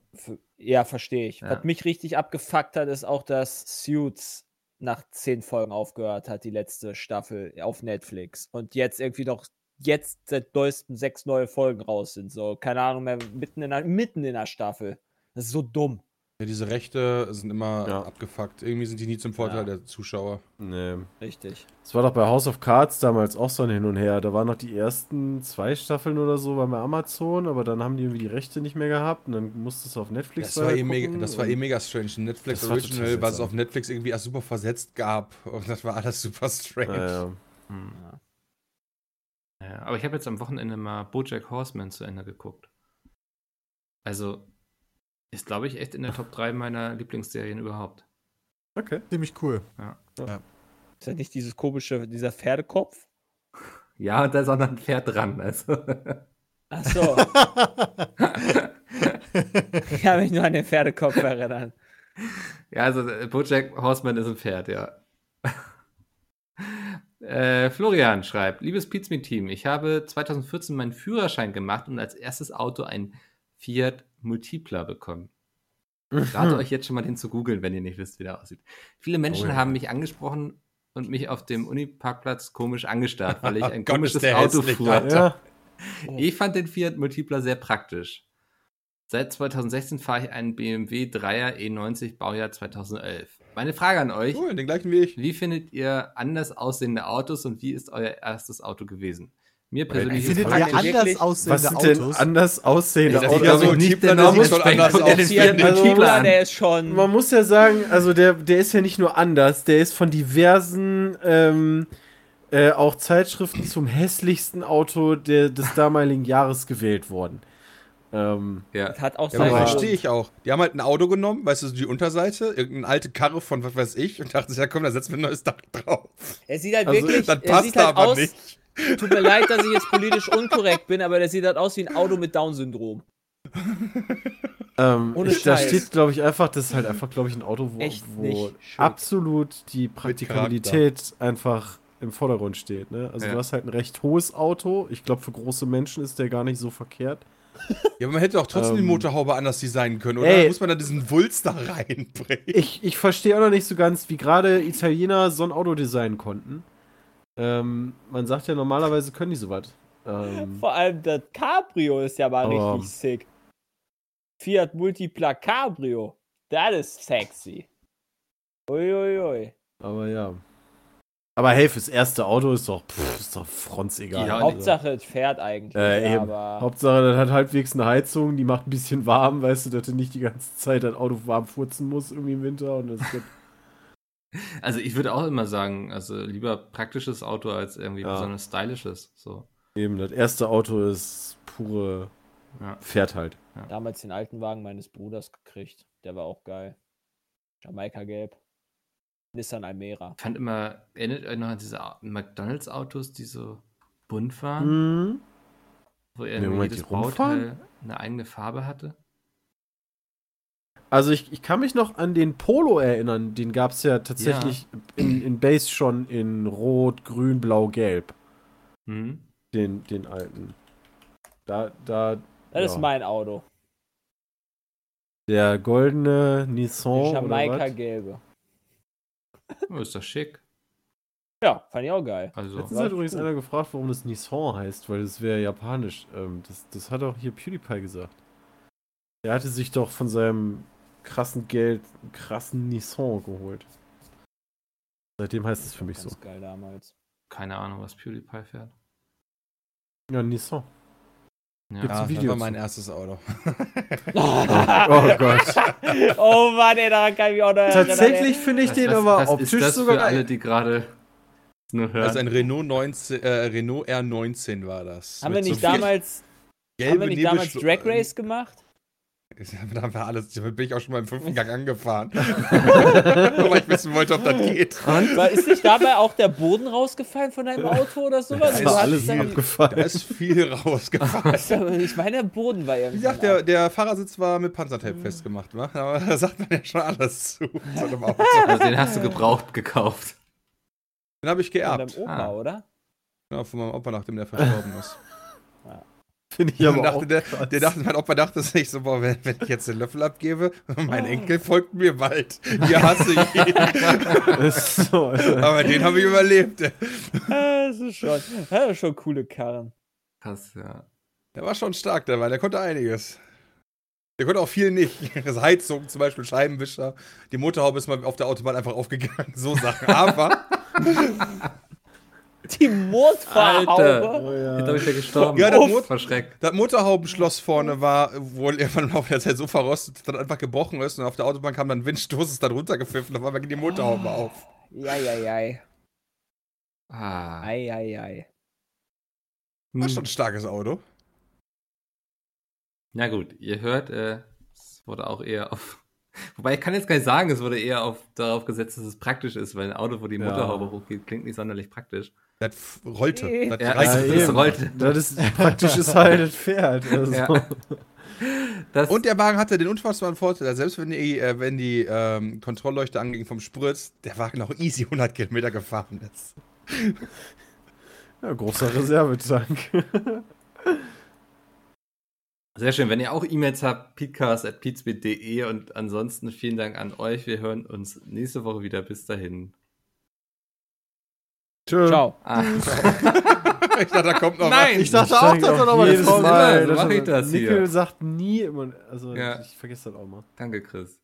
Ja, verstehe ich. Ja. Was mich richtig abgefuckt hat, ist auch, dass Suits nach zehn Folgen aufgehört hat, die letzte Staffel auf Netflix. Und jetzt irgendwie noch, jetzt seit neuestem sechs neue Folgen raus sind. So, keine Ahnung mehr, mitten in der, mitten in der Staffel. Das ist so dumm. Ja, diese Rechte sind immer Ja. abgefuckt. Irgendwie sind die nie zum Vorteil Ja. der Zuschauer. Nee. Richtig. Es war doch bei House of Cards damals auch so ein Hin und Her. Da waren noch die ersten zwei Staffeln oder so bei Amazon, aber dann haben die irgendwie die Rechte nicht mehr gehabt und dann musste es auf Netflix Das war, eh mega, das war eh mega strange. Netflix Das Original, was es auf Netflix irgendwie als super versetzt gab. Und das war alles super strange. Hm. Ja. Ja, aber ich habe jetzt am Wochenende mal Bojack Horseman zu Ende geguckt. Also ist, glaube ich, echt in der Top 3 meiner Lieblingsserien überhaupt. Okay. Ziemlich cool. Ist das nicht dieses komische, dieser Pferdekopf? Ja, und da ist auch noch ein Pferd dran. Also. Ach so. ich kann mich nur an den Pferdekopf erinnern. Ja, also äh, Bojack Horseman ist ein Pferd, ja. äh, Florian schreibt, liebes Pizmeet-Team, ich habe 2014 meinen Führerschein gemacht und als erstes Auto ein Fiat Multipla bekommen. Ich rate euch jetzt schon mal den zu googeln, wenn ihr nicht wisst, wie der aussieht. Viele Menschen Oh ja. haben mich angesprochen und mich auf dem Uniparkplatz komisch angestarrt, weil ich ein Gott, komisches Auto fuhr. Ja. Ich fand den Fiat Multipla sehr praktisch. Seit 2016 fahre ich einen BMW 3er E90 Baujahr 2011. Meine Frage an euch, Cool, den gleichen wie ich. wie findet ihr anders aussehende Autos und wie ist euer erstes Auto gewesen? Mir persönlich ihr ich anders aussehende Was sind denn Autos? anders aussehende Das Autos? sieht Also, nicht der schon Normenspeck anders und aus. der Der ist Fiat Fiat also- der ist schon. Man muss ja sagen, also der, der ist ja nicht nur anders, der ist von diversen ähm, äh, auch Zeitschriften zum hässlichsten Auto der, des damaligen Jahres gewählt worden. Ähm, Ja. hat auch Ja, verstehe ich auch. Die haben halt ein Auto genommen, weißt du, die Unterseite, irgendeine alte Karre von was weiß ich und dachten sich, ja komm, da setzen wir ein neues Dach drauf. Er sieht halt Also, wirklich, Das er passt sieht halt aber aus, nicht. Tut mir leid, dass ich jetzt politisch unkorrekt bin, aber der sieht halt aus wie ein Auto mit Down-Syndrom. ähm, ich, da steht, glaube ich, einfach, das ist halt einfach, glaube ich, ein Auto, wo, wo absolut die Praktikabilität einfach im Vordergrund steht. Ne? Also Ja. du hast halt ein recht hohes Auto. Ich glaube, für große Menschen ist der gar nicht so verkehrt. Ja, aber man hätte auch trotzdem die Ähm, Motorhaube anders designen können, oder? ey. Muss man da diesen Wulst da reinbringen? Ich, ich verstehe auch noch nicht so ganz, wie gerade Italiener so ein Auto designen konnten. Ähm, man sagt ja normalerweise können die sowas. Ähm, Vor allem das Cabrio ist ja mal Aber- richtig sick. Fiat Multipla Cabrio. Das ist sexy. Uiuiui. aber ja. Aber hey, fürs erste Auto ist doch, pff, ist doch fronz egal. Ja, Hauptsache, es fährt eigentlich. Äh, eben. aber Hauptsache, das hat halbwegs eine Heizung, die macht ein bisschen warm, weißt du, dass du nicht die ganze Zeit das Auto warm furzen musst irgendwie im Winter. Und das wird, Also ich würde auch immer sagen, also lieber praktisches Auto als irgendwie Ja. besonders stylisches. So. eben, das erste Auto ist pure, Ja. fährt halt. damals den alten Wagen meines Bruders gekriegt. Der war auch geil. Jamaika Gelb. Nissan Almera. Ich fand immer, erinnert euch noch an diese Au- McDonalds-Autos, die so bunt waren, Mhm. wo irgendwie Moment, jedes die rumfahren? Bauteil eine eigene Farbe hatte? Also ich, ich kann mich noch an den Polo erinnern, den gab es ja tatsächlich in, in Base schon in Rot, Grün, Blau, Gelb. Hm? Den, den alten. Da, da, Das ist Ja. mein Auto. der goldene Die Nissan oder Jamaika? Gelbe. Oh, ist doch schick. Ja, fand ich auch geil. Also, Letztens hat übrigens einer gefragt, warum das Nissan heißt, weil das wäre japanisch. Ähm, das, das hat auch hier PewDiePie gesagt. Er hatte sich doch von seinem krassen Geld einen krassen Nissan geholt. Seitdem heißt es für mich so. Geil damals. keine Ahnung, was PewDiePie fährt. Ja, Nissan. Ja. Gibt's Ja, ein das Video war mein zu. erstes Auto. Oh Gott. oh Mann, ey, daran kann ich mich auch noch Tatsächlich finde ich Was- den was- aber was optisch ist das sogar für alle, geil. die gerade nur hören. Das ist ein Renault 19, äh, Renault R19 war das. Haben wir nicht so damals, gelbe haben wir nicht damals Drag Race gemacht? Da haben wir alles. Damit bin ich auch schon mal im fünften Gang angefahren. Weil ich wissen wollte, ob das geht. War, ist nicht dabei auch der Boden rausgefallen von deinem Auto oder sowas? Das ist alles dann- Da abgefallen. ist viel rausgefahren. Ich meine, der Boden war Wie irgendwie. gesagt, der, der Fahrersitz war mit Panzertape festgemacht. wa? Aber da sagt man ja schon alles zu so einem Auto. also den hast du gebraucht gekauft. Den habe ich von deinem geerbt. Opa, Ah. oder? Ja, von meinem Opa, nachdem der verstorben ist. Finde ich Der aber auch dachte, der, krass. der dachte, mein Opa dachte sich so, boah, wenn, wenn ich jetzt den Löffel abgebe, mein Enkel folgt mir bald. Hier hasse ich ihn. so. Aber den habe ich überlebt. Das ist schon, das ist schon coole Karren. Krass, ja. Der war schon stark, der war, der konnte einiges. Der konnte auch viel nicht. Das Heizung, zum Beispiel Scheibenwischer. Die Motorhaube ist mal auf der Autobahn einfach aufgegangen. So Sachen. Aber Die Motorhaube. Alter. Oh, ja. Jetzt glaube ich ja gestorben. Ja, der Uff, Mot- verschreckt. das Motorhaubenschloss vorne war wohl irgendwann im Laufe der Zeit so verrostet, dass das einfach gebrochen ist. Und auf der Autobahn kam dann Windstoß, ist dann runtergepfiffen. Da war ging die Motorhaube auf. Eieiei. Ah. Eieiei. War Hm. schon ein starkes Auto. Na gut, ihr hört, äh, es wurde auch eher auf. Wobei ich kann jetzt gar nicht sagen, es wurde eher auf, darauf gesetzt, dass es praktisch ist, weil ein Auto, wo die Ja. Motorhaube hochgeht, klingt nicht sonderlich praktisch. Das rollte. Das Ja, reichte. das rollte. Das ist praktisch ist halt ein Pferd. Also. Ja. Das, Und der Wagen hatte den unfassbaren Vorteil, dass selbst wenn die, äh, wenn die ähm, Kontrollleuchte anging vom Spritz, der Wagen noch easy 100 Kilometer gefahren ist. Ja, großer Reservetank. Sehr schön. Wenn ihr auch E-Mails habt, peatcast.peatspeed.de und ansonsten vielen Dank an euch. Wir hören uns nächste Woche wieder. Bis dahin. Tschö. Ciao. Ah. ich dachte, da kommt noch Nein! Ich dachte Ich auch, dass er noch eine Frau Mal, so dass mach er- ich das Nickel hier. sagt nie immer, also Ja. ich vergesse das auch mal. Danke, Chris.